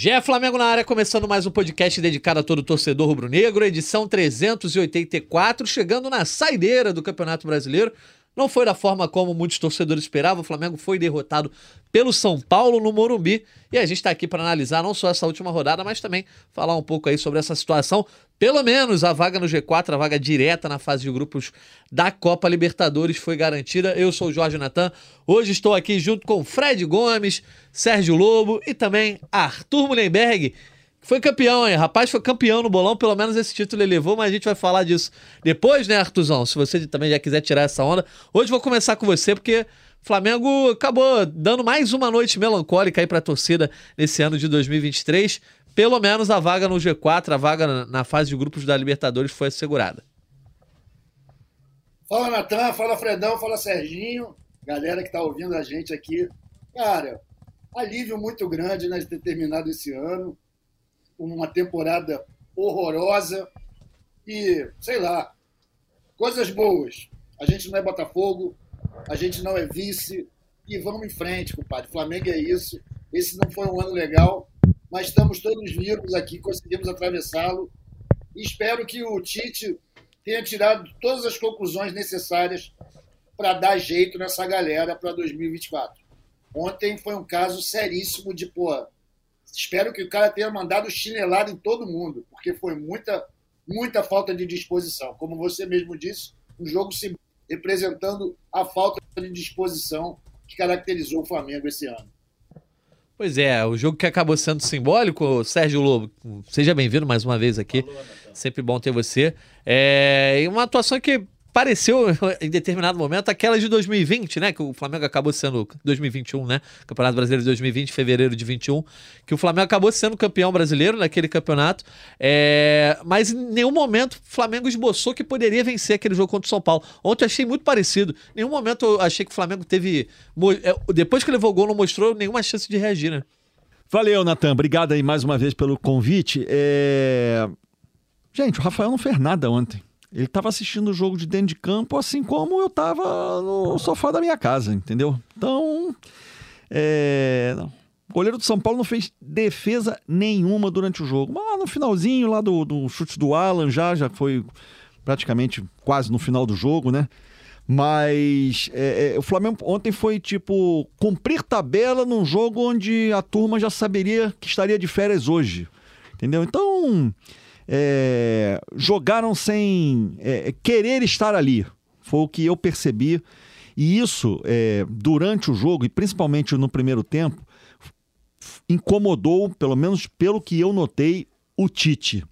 Gé Flamengo na área, começando mais um podcast dedicado a todo torcedor rubro-negro, edição 384, chegando na saideira do Campeonato Brasileiro. Não foi da forma como muitos torcedores esperavam, o Flamengo foi derrotado pelo São Paulo no Morumbi. E a gente está aqui para analisar não só essa última rodada, mas também falar um pouco aí sobre essa situação. Pelo menos a vaga no G4, a vaga direta na fase de grupos da Copa Libertadores foi garantida. Eu sou o Jorge Natan. Hoje estou aqui junto com Fred Gomes, Sérgio Lobo e também Arthur Mullenberg. Foi campeão, hein? Rapaz, foi campeão no bolão, pelo menos esse título ele levou, mas a gente vai falar disso depois, né, Arthurzão? Se você também já quiser tirar essa onda. Hoje vou começar com você, porque Flamengo acabou dando mais uma noite melancólica aí pra torcida nesse ano de 2023. Pelo menos a vaga no G4, a vaga na fase de grupos da Libertadores foi assegurada. Fala, Natan, fala, Fredão, fala, Serginho, galera que tá ouvindo a gente aqui. Cara, alívio muito grande né, de ter terminado esse ano, uma temporada horrorosa e, sei lá, coisas boas. A gente não é Botafogo, a gente não é vice e vamos em frente, compadre. Flamengo é isso. Esse não foi um ano legal, mas estamos todos vivos aqui, conseguimos atravessá-lo. Espero que o Tite tenha tirado todas as conclusões necessárias para dar jeito nessa galera para 2024. Ontem foi um caso seríssimo de, pô, espero que o cara tenha mandado chinelada em todo mundo, porque foi muita, muita falta de disposição. Como você mesmo disse, um jogo representando a falta de disposição que caracterizou o Flamengo esse ano. Pois é, o jogo que acabou sendo simbólico, Sérgio Lobo, seja bem-vindo mais uma vez aqui. Falou, Sempre bom ter você. É, e uma atuação que pareceu em determinado momento aquela de 2020, né? Que o Flamengo acabou sendo 2021, né? Campeonato Brasileiro de 2020, fevereiro de 21, que o Flamengo acabou sendo campeão brasileiro naquele campeonato. É... Mas em nenhum momento o Flamengo esboçou que poderia vencer aquele jogo contra o São Paulo. Ontem achei muito parecido. Em nenhum momento eu achei que o Flamengo teve. É, depois que levou o gol, não mostrou nenhuma chance de reagir, né? Valeu, Natan. Obrigado aí mais uma vez pelo convite. É... Gente, o Rafael não fez nada ontem. Ele estava assistindo o jogo de dentro de campo, assim como eu estava no sofá da minha casa, entendeu? Então, é... o goleiro do São Paulo não fez defesa nenhuma durante o jogo. Mas lá no finalzinho, lá do, do chute do Alan, já, já foi praticamente quase no final do jogo, né? Mas é, é, o Flamengo ontem foi tipo cumprir tabela num jogo onde a turma já saberia que estaria de férias hoje. Entendeu? Então, é, jogaram sem é, querer estar ali. Foi o que eu percebi. E isso, é, durante o jogo, e principalmente no primeiro tempo, incomodou, pelo menos pelo que eu notei, o Tite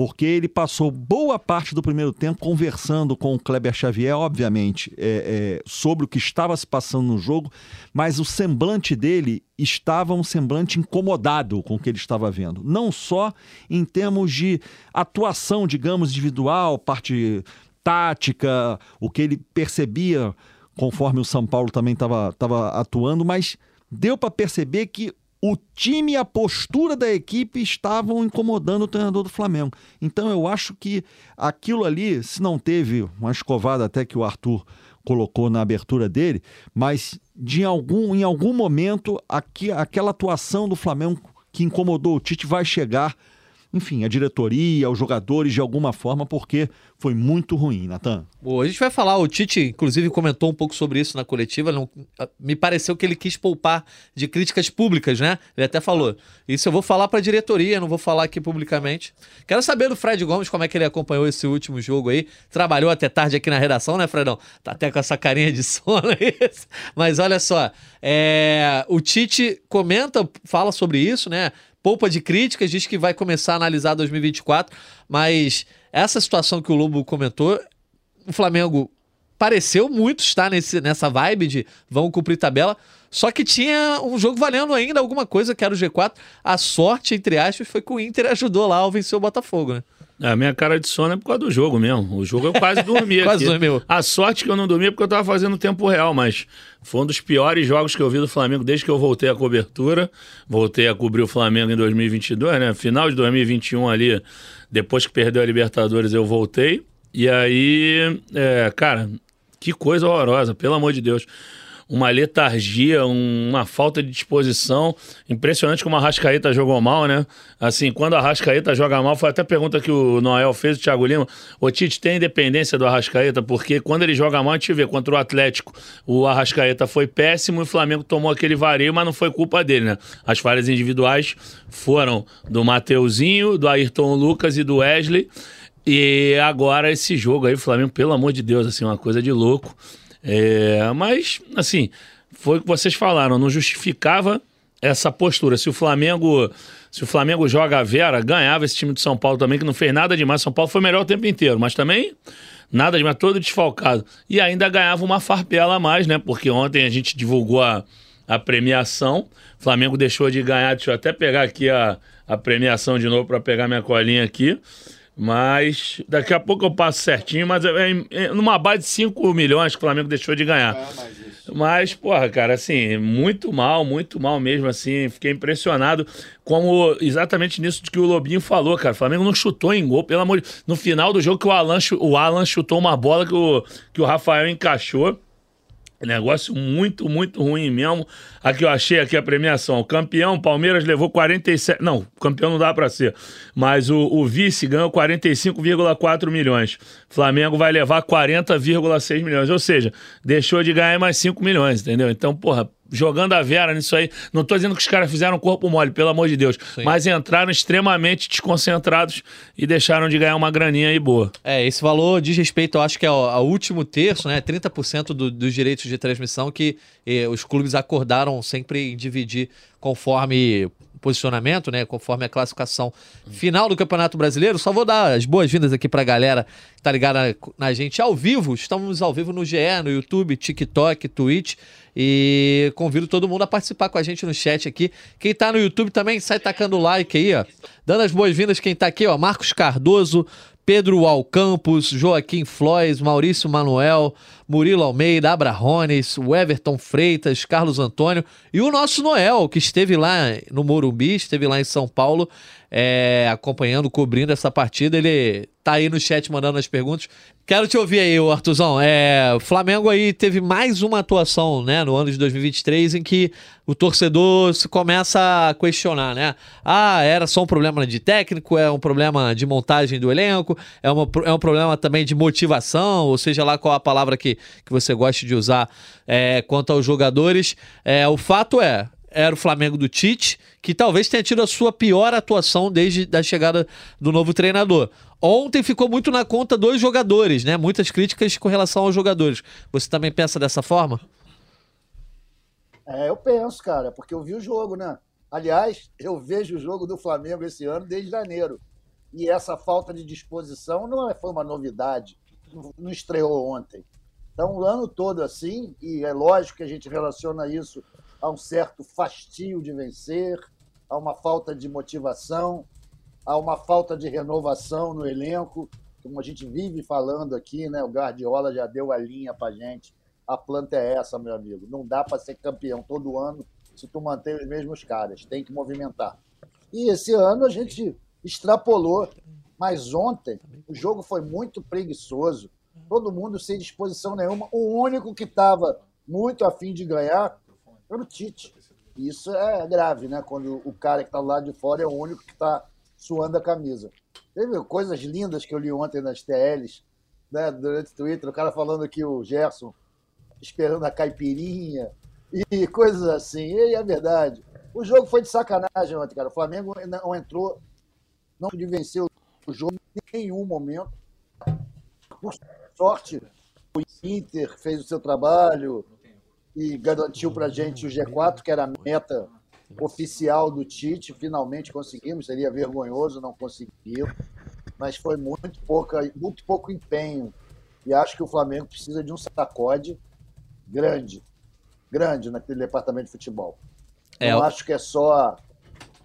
porque ele passou boa parte do primeiro tempo conversando com o Kleber Xavier, obviamente, é, é, sobre o que estava se passando no jogo, mas o semblante dele estava um semblante incomodado com o que ele estava vendo. Não só em termos de atuação, digamos, individual, parte tática, o que ele percebia conforme o São Paulo também estava atuando, mas deu para perceber que o time e a postura da equipe estavam incomodando o treinador do Flamengo. Então eu acho que aquilo ali, se não teve uma escovada até que o Arthur colocou na abertura dele, mas de algum, em algum momento aqui, aquela atuação do Flamengo que incomodou o Tite vai chegar enfim, a diretoria, os jogadores de alguma forma, porque foi muito ruim, Natan. Bom, a gente vai falar, o Tite, inclusive, comentou um pouco sobre isso na coletiva. Não, me pareceu que ele quis poupar de críticas públicas, né? Ele até falou. Isso eu vou falar para a diretoria, não vou falar aqui publicamente. Quero saber do Fred Gomes como é que ele acompanhou esse último jogo aí. Trabalhou até tarde aqui na redação, né, Fredão? Tá até com essa carinha de sono aí. Mas olha só, é, o Tite comenta, fala sobre isso, né? Poupa de críticas, diz que vai começar a analisar 2024, mas essa situação que o Lobo comentou, o Flamengo pareceu muito estar nesse, nessa vibe de vão cumprir tabela, só que tinha um jogo valendo ainda alguma coisa, que era o G4. A sorte, entre aspas, foi que o Inter ajudou lá ao vencer o Botafogo, né? A minha cara de sono é por causa do jogo mesmo. O jogo eu quase dormi quase dormiu. A sorte que eu não dormi é porque eu tava fazendo tempo real, mas foi um dos piores jogos que eu vi do Flamengo desde que eu voltei à cobertura. Voltei a cobrir o Flamengo em 2022, né? Final de 2021 ali, depois que perdeu a Libertadores, eu voltei. E aí, é, cara, que coisa horrorosa, pelo amor de Deus. Uma letargia, um, uma falta de disposição. Impressionante como a Rascaeta jogou mal, né? Assim, quando a Rascaeta joga mal, foi até a pergunta que o Noel fez, o Thiago Lima. O Tite tem independência do Arrascaeta, porque quando ele joga mal, a gente vê contra o Atlético, o Arrascaeta foi péssimo e o Flamengo tomou aquele vareio, mas não foi culpa dele, né? As falhas individuais foram do Mateuzinho, do Ayrton Lucas e do Wesley. E agora esse jogo aí, Flamengo, pelo amor de Deus, assim, uma coisa de louco. É, mas, assim, foi o que vocês falaram, não justificava essa postura. Se o Flamengo, se o Flamengo joga a Vera, ganhava esse time de São Paulo também, que não fez nada demais. São Paulo foi melhor o tempo inteiro, mas também nada demais, todo desfalcado. E ainda ganhava uma farpela a mais, né? Porque ontem a gente divulgou a, a premiação. O Flamengo deixou de ganhar. Deixa eu até pegar aqui a, a premiação de novo para pegar minha colinha aqui. Mas daqui a pouco eu passo certinho, mas é, é, é numa base de 5 milhões que o Flamengo deixou de ganhar. É, mas, mas, porra, cara, assim, muito mal, muito mal mesmo, assim. Fiquei impressionado como exatamente nisso que o Lobinho falou, cara. O Flamengo não chutou em gol, pelo amor de No final do jogo que o Alan, o Alan chutou uma bola que o, que o Rafael encaixou. Negócio muito, muito ruim mesmo. Aqui eu achei aqui a premiação. O campeão, Palmeiras levou 47. Não, campeão não dá para ser. Mas o, o vice ganhou 45,4 milhões. Flamengo vai levar 40,6 milhões. Ou seja, deixou de ganhar mais 5 milhões, entendeu? Então, porra, jogando a Vera nisso aí. Não tô dizendo que os caras fizeram corpo mole, pelo amor de Deus. Sim. Mas entraram extremamente desconcentrados e deixaram de ganhar uma graninha aí boa. É, esse valor diz respeito, eu acho que é ao, último terço, né? 30% do, dos direitos de transmissão que eh, os clubes acordaram sempre em dividir conforme posicionamento, né? Conforme a classificação final do Campeonato Brasileiro. Só vou dar as boas-vindas aqui pra galera que tá ligada na gente ao vivo. Estamos ao vivo no GE, no YouTube, TikTok, Twitch. E convido todo mundo a participar com a gente no chat aqui. Quem tá no YouTube também sai tacando like aí, ó. Dando as boas-vindas quem tá aqui, ó. Marcos Cardoso, Pedro Alcampos, Joaquim Flores, Maurício Manuel, Murilo Almeida, Abrahones, o Everton Freitas, Carlos Antônio e o nosso Noel, que esteve lá no Morumbi, esteve lá em São Paulo, é, acompanhando, cobrindo essa partida. Ele tá aí no chat mandando as perguntas. Quero te ouvir aí, Artuzão. É, o Flamengo aí teve mais uma atuação, né, no ano de 2023 em que o torcedor se começa a questionar, né? Ah, era só um problema de técnico, é um problema de montagem do elenco, é, uma, é um problema também de motivação, ou seja lá qual a palavra que, que você goste de usar é, quanto aos jogadores. É, o fato é, era o Flamengo do Tite, que talvez tenha tido a sua pior atuação desde a chegada do novo treinador. Ontem ficou muito na conta dos jogadores, né? Muitas críticas com relação aos jogadores. Você também pensa dessa forma? É, eu penso, cara, porque eu vi o jogo, né? Aliás, eu vejo o jogo do Flamengo esse ano desde janeiro. E essa falta de disposição não é, foi uma novidade, não estreou ontem. Então, o ano todo assim, e é lógico que a gente relaciona isso a um certo fastio de vencer, a uma falta de motivação, há uma falta de renovação no elenco, como a gente vive falando aqui, né? O Guardiola já deu a linha para gente. A planta é essa, meu amigo. Não dá para ser campeão todo ano se tu manter os mesmos caras. Tem que movimentar. E esse ano a gente extrapolou, mas ontem o jogo foi muito preguiçoso. Todo mundo sem disposição nenhuma. O único que estava muito afim de ganhar era o Tite. Isso é grave, né? Quando o cara que está lá de fora é o único que está suando a camisa. Teve coisas lindas que eu li ontem nas TLs, né, durante o Twitter, o cara falando que o Gerson esperando a caipirinha e coisas assim. E é verdade. O jogo foi de sacanagem ontem, cara. O Flamengo não entrou, não de vencer o jogo em nenhum momento. Por sorte, o Inter fez o seu trabalho e garantiu para a gente o G4, que era a meta oficial do Tite, finalmente conseguimos, seria vergonhoso não conseguir, mas foi muito, pouca, muito pouco empenho. E acho que o Flamengo precisa de um sacode grande, grande naquele departamento de futebol. É, não acho que é só.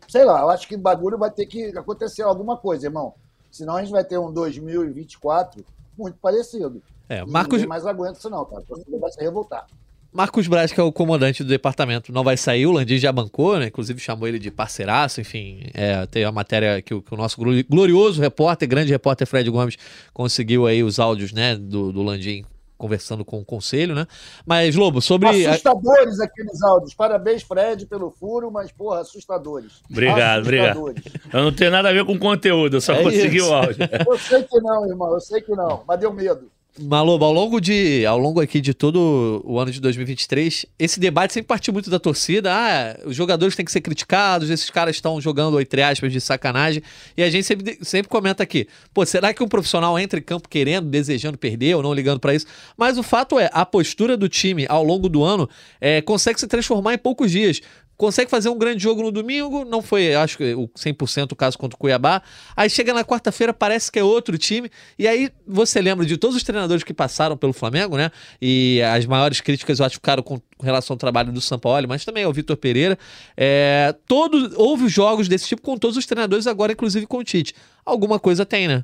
Sei lá, eu acho que bagulho vai ter que acontecer alguma coisa, irmão. Senão a gente vai ter um 2024 muito parecido. É, Marcos... Ninguém mais aguenta isso, não, cara. O vai se revoltar. Marcos Braz, que é o comandante do departamento, não vai sair. O Landim já bancou, né? Inclusive chamou ele de parceiraço. Enfim, é, tem a matéria que o, que o, nosso glorioso repórter, grande repórter Fred Gomes, conseguiu aí os áudios, né? Do, do Landim conversando com o conselho, né? Mas, Lobo, sobre. Assustadores aqueles áudios. Parabéns, Fred, pelo furo, mas, porra, assustadores. Obrigado, assustadores. obrigado. Eu não tenho nada a ver com conteúdo, eu só é consegui isso. o áudio. Eu sei que não, irmão, eu sei que não, mas deu medo. Malobo, ao longo de ao longo aqui de todo o ano de 2023, esse debate sempre partiu muito da torcida. Ah, os jogadores têm que ser criticados, esses caras estão jogando, entre aspas, de sacanagem. E a gente sempre, sempre comenta aqui: pô, será que um profissional entra em campo querendo, desejando perder ou não ligando para isso? Mas o fato é, a postura do time ao longo do ano é, consegue se transformar em poucos dias consegue fazer um grande jogo no domingo, não foi, acho que o 100% o caso contra o Cuiabá. Aí chega na quarta-feira, parece que é outro time. E aí você lembra de todos os treinadores que passaram pelo Flamengo, né? E as maiores críticas eu acho ficaram com relação ao trabalho do São Paulo, mas também ao Vitor Pereira. É, todo, houve jogos desse tipo com todos os treinadores, agora inclusive com o Tite. Alguma coisa tem, né?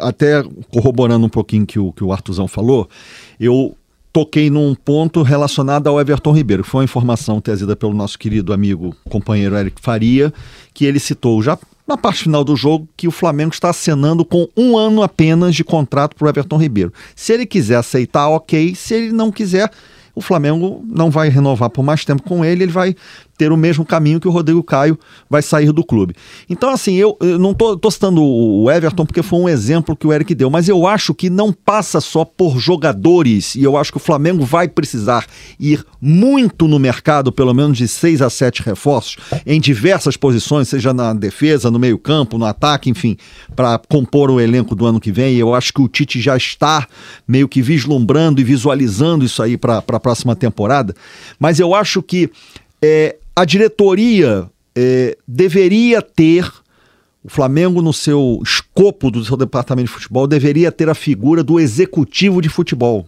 Até corroborando um pouquinho que o que o Artuzão falou, eu toquei num ponto relacionado ao Everton Ribeiro. Foi uma informação trazida pelo nosso querido amigo, companheiro Eric Faria, que ele citou já na parte final do jogo que o Flamengo está acenando com um ano apenas de contrato para o Everton Ribeiro. Se ele quiser aceitar, ok. Se ele não quiser, o Flamengo não vai renovar por mais tempo com ele, ele vai ter o mesmo caminho que o Rodrigo Caio vai sair do clube. Então, assim, eu, eu não estou citando o Everton porque foi um exemplo que o Eric deu, mas eu acho que não passa só por jogadores, e eu acho que o Flamengo vai precisar ir muito no mercado, pelo menos de seis a sete reforços, em diversas posições, seja na defesa, no meio-campo, no ataque, enfim, para compor o elenco do ano que vem. E eu acho que o Tite já está meio que vislumbrando e visualizando isso aí para a próxima temporada. Mas eu acho que é, a diretoria é, deveria ter, o Flamengo, no seu escopo do seu departamento de futebol, deveria ter a figura do executivo de futebol.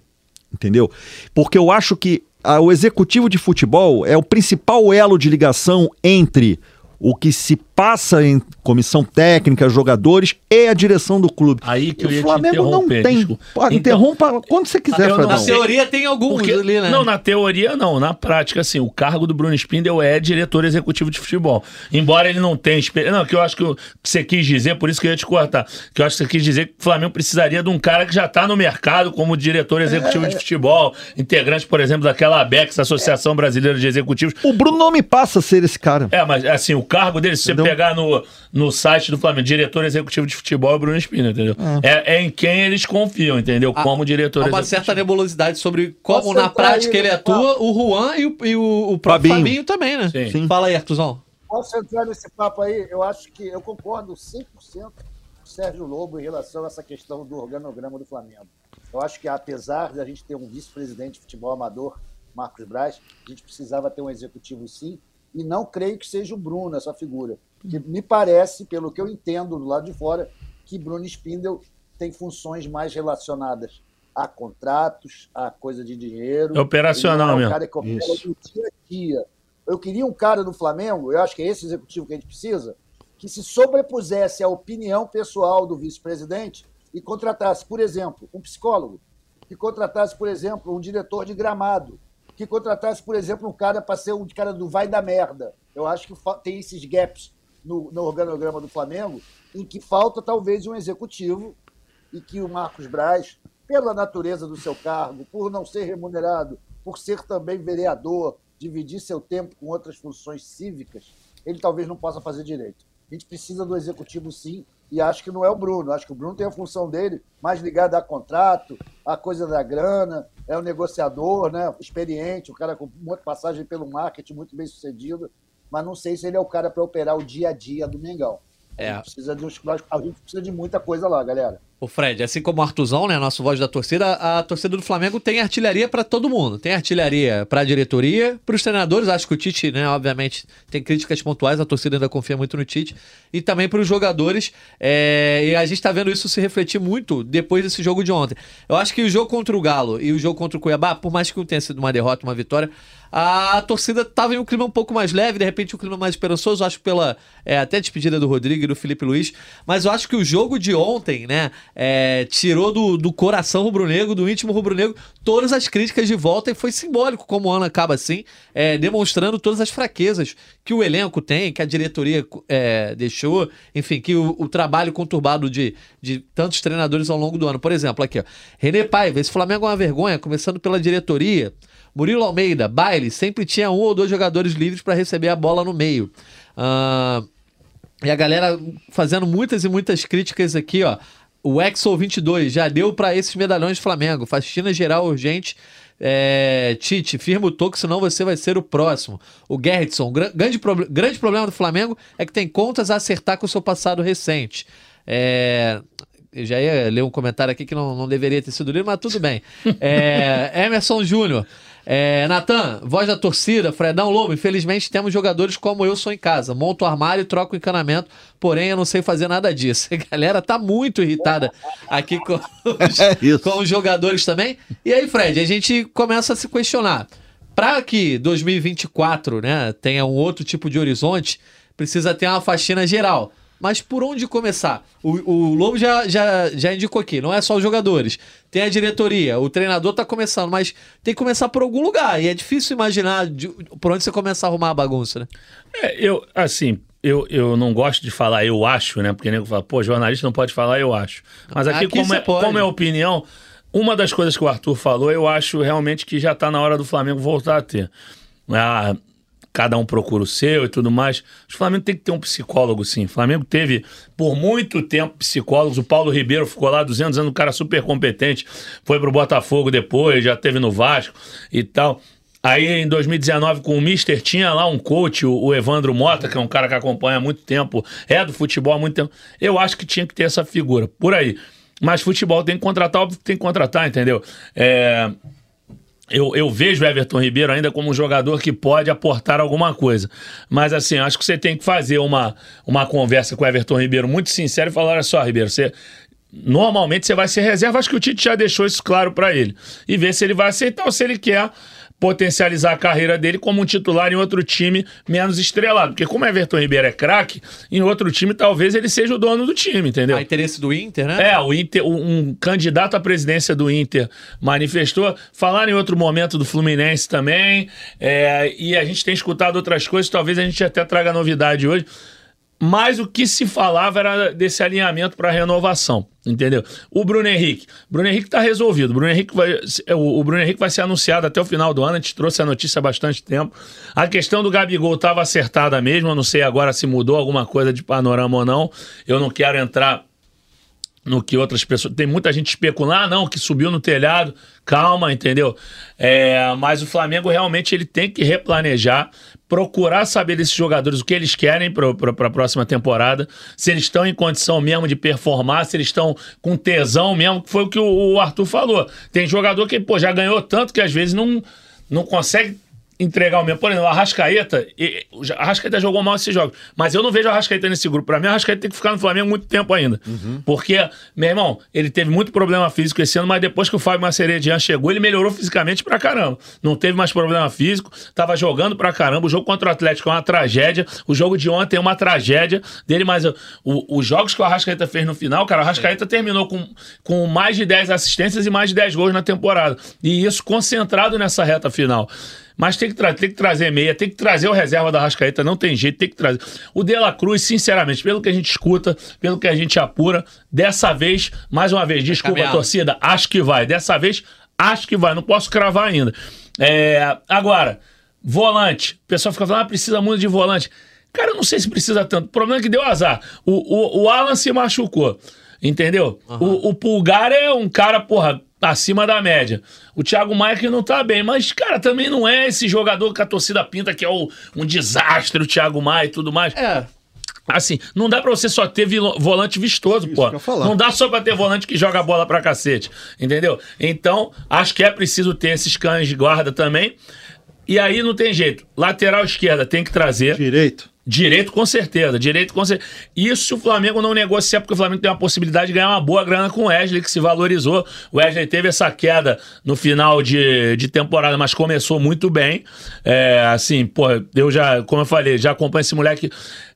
Entendeu? Porque eu acho que a, o executivo de futebol é o principal elo de ligação entre o que se passa em comissão técnica, jogadores e a direção do clube. Aí que eu ia o Flamengo não tem. Então, interrompa quando você quiser, Fredão. Na teoria tem alguns Porque, ali, né? Não, na teoria não. Na prática, assim, o cargo do Bruno Spindel é diretor executivo de futebol. Embora ele não tenha experiência. Não, que eu acho que, que você quis dizer, por isso que eu ia te cortar. Que eu acho que você quis dizer que o Flamengo precisaria de um cara que já está no mercado como diretor executivo é. de futebol, integrante, por exemplo, daquela ABEX, Associação Brasileira de Executivos. O Bruno não me passa a ser esse cara. É, mas assim, o cargo dele, se você pegar no, no site do Flamengo, diretor executivo de futebol é Bruno Espina, entendeu? É. é. é em quem eles confiam, entendeu? Há, como diretor há uma executivo. certa nebulosidade sobre como na prática ele atua, o Juan e o, e o, o próprio Fabinho. Fabinho também, né? Sim. Sim. Fala aí, Artuzão. Posso entrar nesse papo aí? Eu acho que eu concordo 100% com o Sérgio Lobo em relação a essa questão do organograma do Flamengo. Eu acho que apesar de a gente ter um vice-presidente de futebol amador, Marcos Braz, a gente precisava ter um executivo sim, e não creio que seja o Bruno essa figura. Que me parece, pelo que eu entendo do lado de fora, que Bruno Spindel tem funções mais relacionadas a contratos, a coisa de dinheiro. É operacional é um mesmo. Cara que opera no dia a dia. Eu queria um cara no Flamengo, eu acho que é esse executivo que a gente precisa, que se sobrepusesse à opinião pessoal do vice-presidente e contratasse, por exemplo, um psicólogo, que contratasse, por exemplo, um diretor de gramado, que contratasse, por exemplo, um cara para ser um cara do vai da merda. Eu acho que tem esses gaps no, no organograma do Flamengo, em que falta talvez um executivo e que o Marcos Braz, pela natureza do seu cargo, por não ser remunerado, por ser também vereador, dividir seu tempo com outras funções cívicas, ele talvez não possa fazer direito. A gente precisa do executivo sim, e acho que não é o Bruno. Acho que o Bruno tem a função dele mais ligada a contrato, a coisa da grana, é um negociador, né? experiente, o um cara com muita passagem pelo marketing, muito bem sucedido mas não sei se ele é o cara para operar o dia a dia do Mengão. É. A gente, precisa de uns, a gente precisa de muita coisa lá, galera. O Fred, assim como o Artuzão, né, nosso voz da torcida, a torcida do Flamengo tem artilharia para todo mundo. Tem artilharia para a diretoria, para os treinadores. Acho que o Tite, né, obviamente, tem críticas pontuais, a torcida ainda confia muito no Tite. E também para os jogadores. É... E a gente está vendo isso se refletir muito depois desse jogo de ontem. Eu acho que o jogo contra o Galo e o jogo contra o Cuiabá, por mais que tenha sido uma derrota, uma vitória, a torcida estava em um clima um pouco mais leve, de repente um clima mais esperançoso, acho pela é, até despedida do Rodrigo e do Felipe Luiz. Mas eu acho que o jogo de ontem, né? É, tirou do, do coração rubro-negro, do íntimo rubro-negro, todas as críticas de volta e foi simbólico como o ano acaba assim, é, demonstrando todas as fraquezas que o elenco tem, que a diretoria é, deixou, enfim, que o, o, trabalho conturbado de, de tantos treinadores ao longo do ano. Por exemplo, aqui, ó, René Paiva, esse Flamengo é uma vergonha, começando pela diretoria. Murilo Almeida, baile, sempre tinha um ou dois jogadores livres para receber a bola no meio. Uh, e a galera fazendo muitas e muitas críticas aqui, ó. O Exo 22 já deu para esses medalhões do Flamengo. Faxina geral urgente. É, Tite, firma o toque, senão você vai ser o próximo. O Gerritson, grande, grande problema do Flamengo é que tem contas a acertar com o seu passado recente. É, eu já ia ler um comentário aqui que não, não deveria ter sido lido, mas tudo bem. É, Emerson Júnior. É, Natan, voz da torcida, Fredão Lobo, infelizmente temos jogadores como eu sou em casa. Monto o armário e troco o encanamento, porém eu não sei fazer nada disso. A galera tá muito irritada aqui com os, é com os jogadores também. E aí, Fred, a gente começa a se questionar. Para que 2024 né, tenha um outro tipo de horizonte, precisa ter uma faxina geral. Mas por onde começar? O, o Lobo já, já, já indicou aqui, não é só os jogadores. Tem a diretoria, o treinador tá começando, mas tem que começar por algum lugar. E é difícil imaginar de, por onde você começa a arrumar a bagunça, né? É, eu, assim, eu, eu não gosto de falar eu acho, né? Porque nego fala, pô, jornalista não pode falar eu acho. Mas aqui, aqui como, é, como é opinião, uma das coisas que o Arthur falou, eu acho realmente que já tá na hora do Flamengo voltar a ter. Ah, cada um procura o seu e tudo mais. O Flamengo tem que ter um psicólogo, sim. O Flamengo teve, por muito tempo, psicólogos. O Paulo Ribeiro ficou lá 200 anos, um cara super competente. Foi pro Botafogo depois, já teve no Vasco e tal. Aí em 2019 com o Mister tinha lá um coach, o Evandro Mota, que é um cara que acompanha há muito tempo, é do futebol há muito tempo. Eu acho que tinha que ter essa figura, por aí. Mas futebol tem que contratar, óbvio que tem que contratar, entendeu? É, eu, eu, vejo o Everton Ribeiro ainda como um jogador que pode aportar alguma coisa. Mas assim, acho que você tem que fazer uma, uma conversa com o Everton Ribeiro muito sincero e falar: olha só, Ribeiro, você. Normalmente você vai ser reserva, acho que o Tite já deixou isso claro para ele. E ver se ele vai aceitar ou se ele quer potencializar a carreira dele como um titular em outro time menos estrelado. Porque como Everton Ribeiro é craque, em outro time talvez ele seja o dono do time, entendeu? A interesse do Inter, né? É, o Inter, um candidato à presidência do Inter manifestou. Falar em outro momento do Fluminense também. É, e a gente tem escutado outras coisas, talvez a gente até traga novidade hoje. Mas o que se falava era desse alinhamento para renovação, entendeu? O Bruno Henrique. Bruno Henrique está resolvido. Bruno Henrique vai, o, o, Bruno Henrique vai ser anunciado até o final do ano. A gente trouxe a notícia há bastante tempo. A questão do Gabigol estava acertada mesmo. Eu não sei agora se mudou alguma coisa de panorama ou não. Eu não quero entrar no que outras pessoas. Tem muita gente especulando, ah, não, que subiu no telhado. Calma, entendeu? É, mas o Flamengo realmente ele tem que replanejar, procurar saber desses jogadores o que eles querem para a próxima temporada, se eles estão em condição mesmo de performar, se eles estão com tesão mesmo, que foi o que o, o Arthur falou. Tem jogador que pô, já ganhou tanto que às vezes não, não consegue entregar o mesmo. Por exemplo, o Arrascaeta, o Arrascaeta jogou mal esses jogos, mas eu não vejo o Arrascaeta nesse grupo. Pra mim, o Arrascaeta tem que ficar no Flamengo muito tempo ainda. Uhum. Porque, meu irmão, ele teve muito problema físico esse ano, mas depois que o Fábio Maceredian chegou, ele melhorou fisicamente pra caramba. Não teve mais problema físico, tava jogando pra caramba. O jogo contra o Atlético é uma tragédia. O jogo de ontem é uma tragédia dele, mas o, os jogos que o Arrascaeta fez no final, cara, o Arrascaeta é. terminou com, com mais de 10 assistências e mais de 10 gols na temporada. E isso concentrado nessa reta final. Mas tem que, tem que trazer meia, tem que trazer o reserva da Rascaeta, não tem jeito, tem que trazer. O De La Cruz, sinceramente, pelo que a gente escuta, pelo que a gente apura, dessa vez, mais uma vez, desculpa, a torcida, acho que vai. Dessa vez, acho que vai, não posso cravar ainda. É, agora, volante. O pessoal fica falando, ah, precisa muito de volante. Cara, eu não sei se precisa tanto. O problema é que deu azar. O, o, o Alan se machucou. Entendeu? Uhum. O, o Pulgar é um cara, porra, acima da média. O Thiago Maia que não tá bem, mas, cara, também não é esse jogador que a torcida pinta que é o, um desastre, o Thiago Maia e tudo mais. É. Assim, não dá pra você só ter volante vistoso, Isso pô. Não dá só pra ter volante que joga a bola pra cacete, entendeu? Então, acho que é preciso ter esses cães de guarda também. E aí não tem jeito. Lateral esquerda tem que trazer. Direito. Direito com certeza, direito com certeza. Isso o Flamengo não negocia, porque o Flamengo tem a possibilidade de ganhar uma boa grana com o Wesley, que se valorizou. O Wesley teve essa queda no final de, de temporada, mas começou muito bem. É, assim, pô, eu já, como eu falei, já acompanho esse moleque.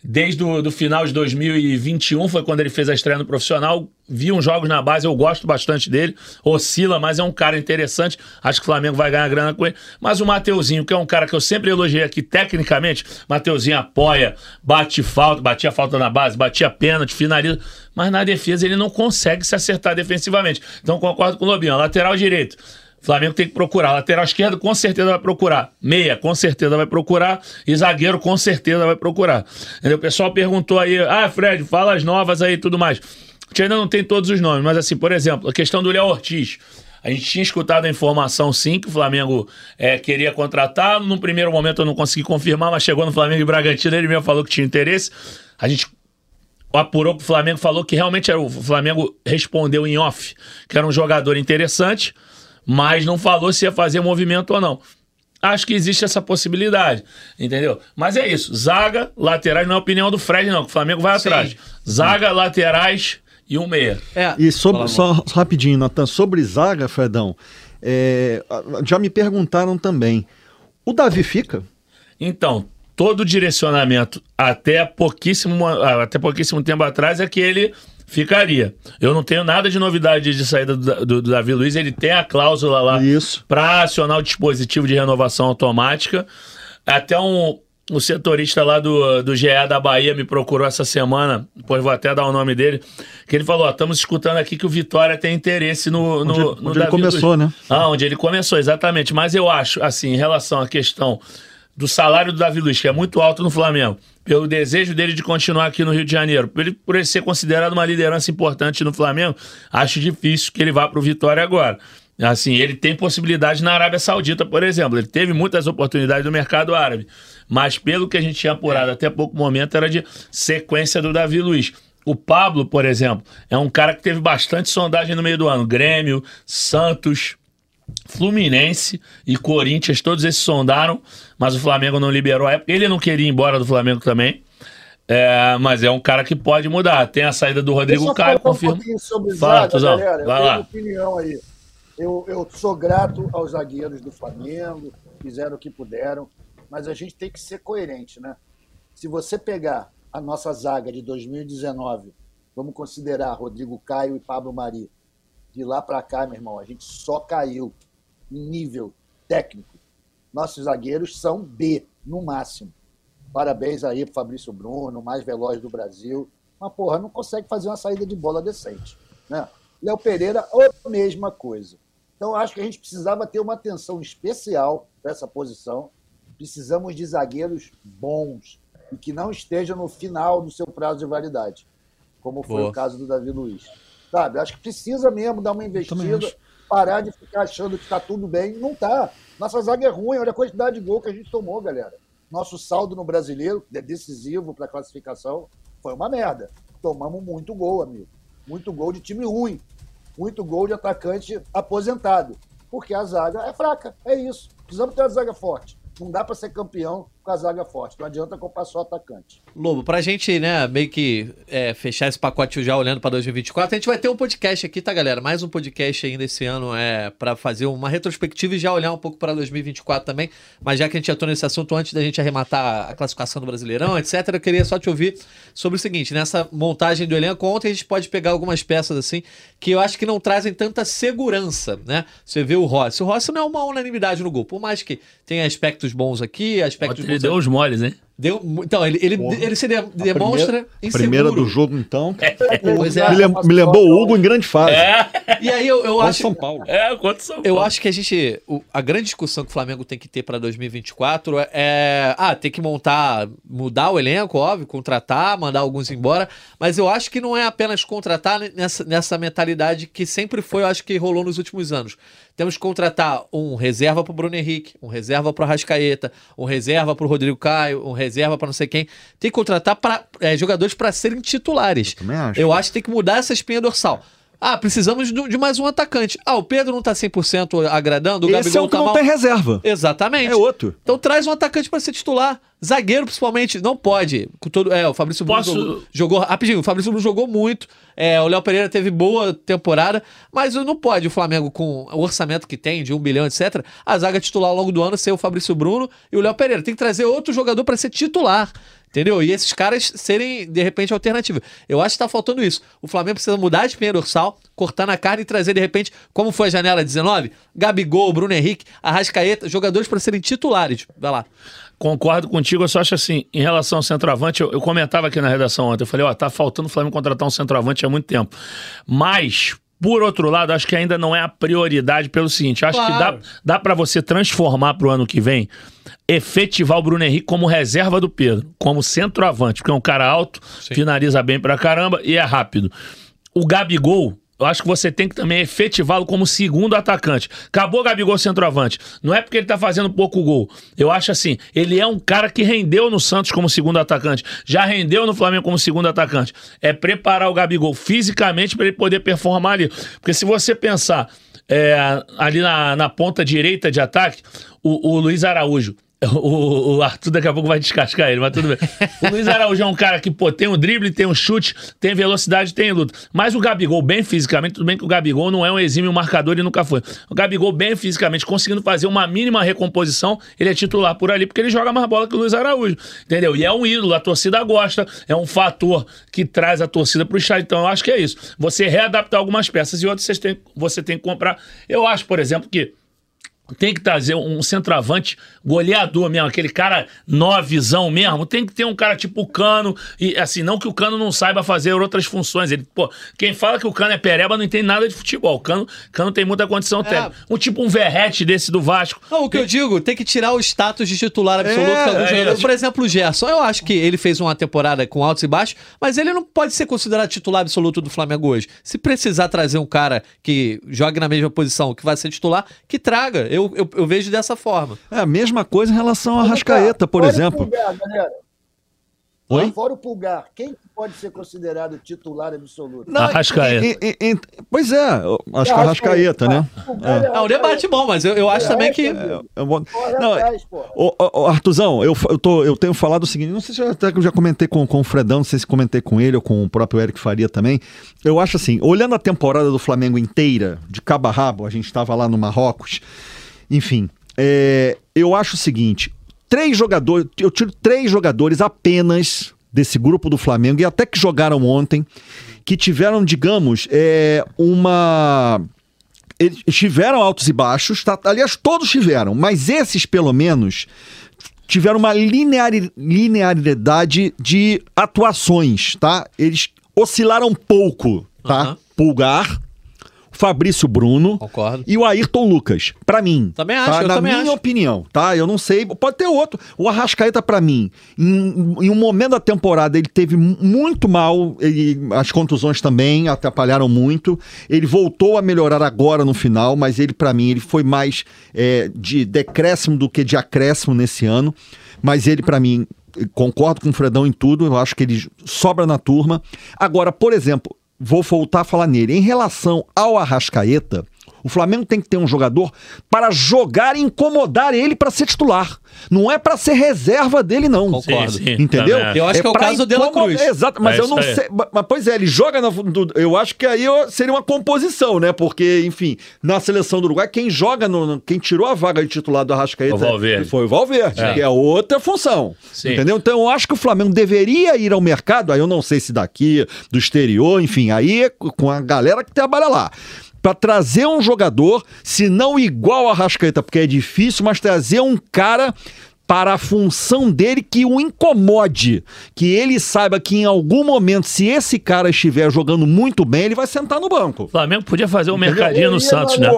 Desde o do final de 2021, foi quando ele fez a estreia no profissional. Vi uns jogos na base, eu gosto bastante dele. Oscila, mas é um cara interessante. Acho que o Flamengo vai ganhar grana com ele. Mas o Mateuzinho, que é um cara que eu sempre elogiei aqui tecnicamente, Mateuzinho apoia, bate falta, batia falta na base, batia pênalti, finaliza. Mas na defesa ele não consegue se acertar defensivamente. Então concordo com o Lobinho. Lateral direito. Flamengo tem que procurar. Lateral esquerdo, com certeza vai procurar. Meia, com certeza vai procurar. E zagueiro, com certeza vai procurar. Entendeu? O pessoal perguntou aí, ah, Fred, fala as novas aí e tudo mais. A gente ainda não tem todos os nomes, mas assim, por exemplo, a questão do Léo Ortiz. A gente tinha escutado a informação, sim, que o Flamengo é, queria contratar. Num primeiro momento eu não consegui confirmar, mas chegou no Flamengo e Bragantino, ele mesmo falou que tinha interesse. A gente apurou que o Flamengo falou que realmente era, o Flamengo respondeu em off, que era um jogador interessante mas não falou se ia fazer movimento ou não. Acho que existe essa possibilidade, entendeu? Mas é isso. Zaga, laterais, não é a opinião do Fred, não, que o Flamengo vai Sim. atrás. Zaga, laterais e um meia. É. E sobre, só, só, rapidinho, Natan, sobre zaga, Fredão, é, já me perguntaram também. O Davi fica? Então, todo o direcionamento até pouquíssimo, até pouquíssimo tempo atrás é que ele ficaria. Eu não tenho nada de novidade de saída do, do, do Davi Luiz, ele tem a cláusula lá para acionar o dispositivo de renovação automática. Até um, o setorista lá do, do GE da Bahia me procurou essa semana, depois vou até dar o nome dele, que ele falou: estamos escutando aqui que o Vitória tem interesse no. no, onde, no onde ele começou, Luiz. né? Ah, onde ele começou, exatamente. Mas eu acho, assim, em relação à questão do salário do Davi Luiz, que é muito alto no Flamengo, pelo desejo dele de continuar aqui no Rio de Janeiro, por ele, por ser considerado uma liderança importante no Flamengo, acho difícil que ele vá para o Vitória agora. Assim, ele tem possibilidade na Arábia Saudita, por exemplo. Ele teve muitas oportunidades no mercado árabe. Mas pelo que a gente tinha apurado até pouco momento, era de sequência do Davi Luiz. O Pablo, por exemplo, é um cara que teve bastante sondagem no meio do ano. Grêmio, Santos, Fluminense e Corinthians, todos esses sondaram, mas o Flamengo não liberou a época. Ele não queria ir embora do Flamengo também. É, mas é um cara que pode mudar. Tem a saída do Rodrigo Caio, confirma. Um sobre Fala, zaga, galera. Vai eu lá. opinião aí. Eu, eu sou grato aos zagueiros do Flamengo, fizeram o que puderam, mas a gente tem que ser coerente, né? Se você pegar a nossa zaga de 2019, vamos considerar Rodrigo Caio e Pablo Mari, de lá para cá, meu irmão, a gente só caiu em nível técnico. Nossos zagueiros são B, no máximo. Parabéns aí pro Fabrício Bruno, mais veloz do Brasil. Mas, porra, não consegue fazer uma saída de bola decente. Né? Léo Pereira, a mesma coisa. Então, acho que a gente precisava ter uma atenção especial para essa posição. Precisamos de zagueiros bons e que não estejam no final do seu prazo de validade, como foi Boa. o caso do Davi Luiz. Sabe? Acho que precisa mesmo dar uma investida, parar de ficar achando que está tudo bem. Não está. Nossa zaga é ruim, olha a quantidade de gol que a gente tomou, galera. Nosso saldo no brasileiro, é decisivo para a classificação, foi uma merda. Tomamos muito gol, amigo. Muito gol de time ruim. Muito gol de atacante aposentado. Porque a zaga é fraca. É isso. Precisamos ter uma zaga forte. Não dá para ser campeão com a zaga forte. Não adianta comprar só atacante. Lobo, pra gente, né, meio que é, fechar esse pacote já olhando para 2024, a gente vai ter um podcast aqui, tá, galera? Mais um podcast ainda esse ano é para fazer uma retrospectiva e já olhar um pouco para 2024 também. Mas já que a gente já tô nesse assunto, antes da gente arrematar a classificação do Brasileirão, etc., eu queria só te ouvir sobre o seguinte: nessa montagem do elenco, ontem a gente pode pegar algumas peças assim que eu acho que não trazem tanta segurança, né? Você vê o Rossi. O Rossi não é uma unanimidade no gol, por mais que tenha aspectos bons aqui, aspectos ele deu os moles, né? Deu, então, ele, ele, ele se de, demonstra primeira, primeira do jogo, então. É. é. Me, me, lembrou o Hugo em grande fase. É. E aí eu, eu acho. São Paulo. É, contra São Paulo. Eu acho que a gente. O, a grande discussão que o Flamengo tem que ter para 2024 é, é. Ah, tem que montar. Mudar o elenco, óbvio, contratar, mandar alguns embora. Mas eu acho que não é apenas contratar nessa, nessa mentalidade que sempre foi, eu acho que rolou nos últimos anos. Temos que contratar um reserva para o Bruno Henrique, um reserva para o Rascaeta, um reserva para o Rodrigo Caio, um reserva para não sei quem. Tem que contratar pra, é, jogadores para serem titulares. Eu, acho. Eu acho que tem que mudar essa espinha dorsal. Ah, precisamos de mais um atacante. Ah, o Pedro não tá 100% agradando, o Esse Gabigol é o que tá não mal. tem reserva. Exatamente. É outro. Então traz um atacante para ser titular. Zagueiro, principalmente, não pode. Com todo, é, o Fabrício Bruno Posso... jogou, jogou. Rapidinho, o Fabrício Bruno jogou muito. É, o Léo Pereira teve boa temporada, mas não pode o Flamengo, com o orçamento que tem, de um bilhão, etc., a zaga titular ao longo do ano ser o Fabrício Bruno e o Léo Pereira. Tem que trazer outro jogador para ser titular. Entendeu? E esses caras serem, de repente, alternativa. Eu acho que tá faltando isso. O Flamengo precisa mudar de pinha dorsal, cortar na carne e trazer, de repente, como foi a janela 19, Gabigol, Bruno Henrique, Arrascaeta, jogadores para serem titulares. Vai lá. Concordo contigo, eu só acho assim, em relação ao centroavante, eu, eu comentava aqui na redação ontem, eu falei, ó, tá faltando o Flamengo contratar um centroavante há muito tempo. Mas, por outro lado, acho que ainda não é a prioridade pelo seguinte, acho claro. que dá, dá para você transformar pro ano que vem efetivar o Bruno Henrique como reserva do Pedro, como centroavante, porque é um cara alto, Sim. finaliza bem pra caramba e é rápido. O Gabigol, eu acho que você tem que também efetivá-lo como segundo atacante. Acabou o Gabigol centroavante. Não é porque ele tá fazendo pouco gol. Eu acho assim, ele é um cara que rendeu no Santos como segundo atacante. Já rendeu no Flamengo como segundo atacante. É preparar o Gabigol fisicamente para ele poder performar ali. Porque se você pensar é, ali na, na ponta direita de ataque, o, o Luiz Araújo o, o, Arthur daqui a pouco vai descascar ele, mas tudo bem. O Luiz Araújo é um cara que, pô, tem um drible, tem um chute, tem velocidade, tem luta. Mas o Gabigol, bem fisicamente, tudo bem que o Gabigol não é um exímio marcador e nunca foi. O Gabigol, bem fisicamente, conseguindo fazer uma mínima recomposição, ele é titular por ali, porque ele joga mais bola que o Luiz Araújo. Entendeu? E é um ídolo, a torcida gosta, é um fator que traz a torcida pro estádio. Então eu acho que é isso. Você readaptar algumas peças e outras você tem, você tem que comprar. Eu acho, por exemplo, que tem que trazer um centroavante goleador mesmo, aquele cara novizão mesmo. Tem que ter um cara tipo o Cano. E assim, não que o Cano não saiba fazer outras funções. Ele, pô, quem fala que o Cano é pereba não entende nada de futebol. O Cano, Cano tem muita condição é. técnica. Um tipo um Verrete desse do Vasco. Não, o que tem... eu digo, tem que tirar o status de titular absoluto é, é, Por exemplo, o Gerson. Eu acho que ele fez uma temporada com altos e baixos, mas ele não pode ser considerado titular absoluto do Flamengo hoje. Se precisar trazer um cara que jogue na mesma posição, que vai ser titular, que traga. Eu eu, eu, eu, vejo dessa forma. É a mesma coisa em relação a Rascaeta, por exemplo. Pulgar, galera. Oi? Fora o Pulgar, quem pode ser considerado titular absoluto? Não, Arrascaeta. E, e, e, pois é, acho que Arrascaeta, né? É. é um debate bom, mas eu, eu acho também que. É, é bom. Não, o, o, Artuzão, eu, eu, tô, eu tenho falado o seguinte: não sei se eu até eu já comentei com, com o Fredão, não sei se comentei com ele ou com o próprio Eric Faria também. Eu acho assim, olhando a temporada do Flamengo inteira, de cabo a rabo, a gente estava lá no Marrocos. Enfim, é, eu acho o seguinte: três jogadores, eu tiro três jogadores apenas desse grupo do Flamengo, e até que jogaram ontem, que tiveram, digamos, é, uma. Eles tiveram altos e baixos, tá? aliás, todos tiveram, mas esses, pelo menos, tiveram uma linear, linearidade de atuações, tá? Eles oscilaram pouco, tá? Uhum. Pulgar, Fabrício Bruno Concordo. e o Ayrton Lucas. Para mim. Também acho, tá? Na também minha acho. opinião, tá? Eu não sei. Pode ter outro. O Arrascaeta, para mim, em, em, um momento da temporada, ele teve muito mal. Ele, as contusões também atrapalharam muito. Ele voltou a melhorar agora no final, mas ele, para mim, ele foi mais é, de decréscimo do que de acréscimo nesse ano. Mas ele, para mim, concordo com o Fredão em tudo, eu acho que ele sobra na turma. Agora, por exemplo, vou voltar a falar nele. Em relação ao Arrascaeta, o Flamengo tem que ter um jogador para jogar e incomodar ele para ser titular. Não é para ser reserva dele, não. Concordo. Sim, sim, Entendeu? Eu acho é que é o caso dele Cruz. Exato, mas é eu não sei. Mas, pois é, ele joga. Na, eu acho que aí seria uma composição, né? Porque, enfim, na seleção do Uruguai, quem joga, no, quem tirou a vaga de titular do Arrascaeta o Valverde. foi o Valverde, é. que é outra função. Sim. Entendeu? Então eu acho que o Flamengo deveria ir ao mercado, aí eu não sei se daqui, do exterior, enfim, aí é com a galera que trabalha lá para trazer um jogador, se não igual a Rascaeta, porque é difícil, mas trazer um cara para a função dele que o incomode, que ele saiba que em algum momento, se esse cara estiver jogando muito bem, ele vai sentar no banco. O Flamengo podia fazer um mercadinho no Santos, né?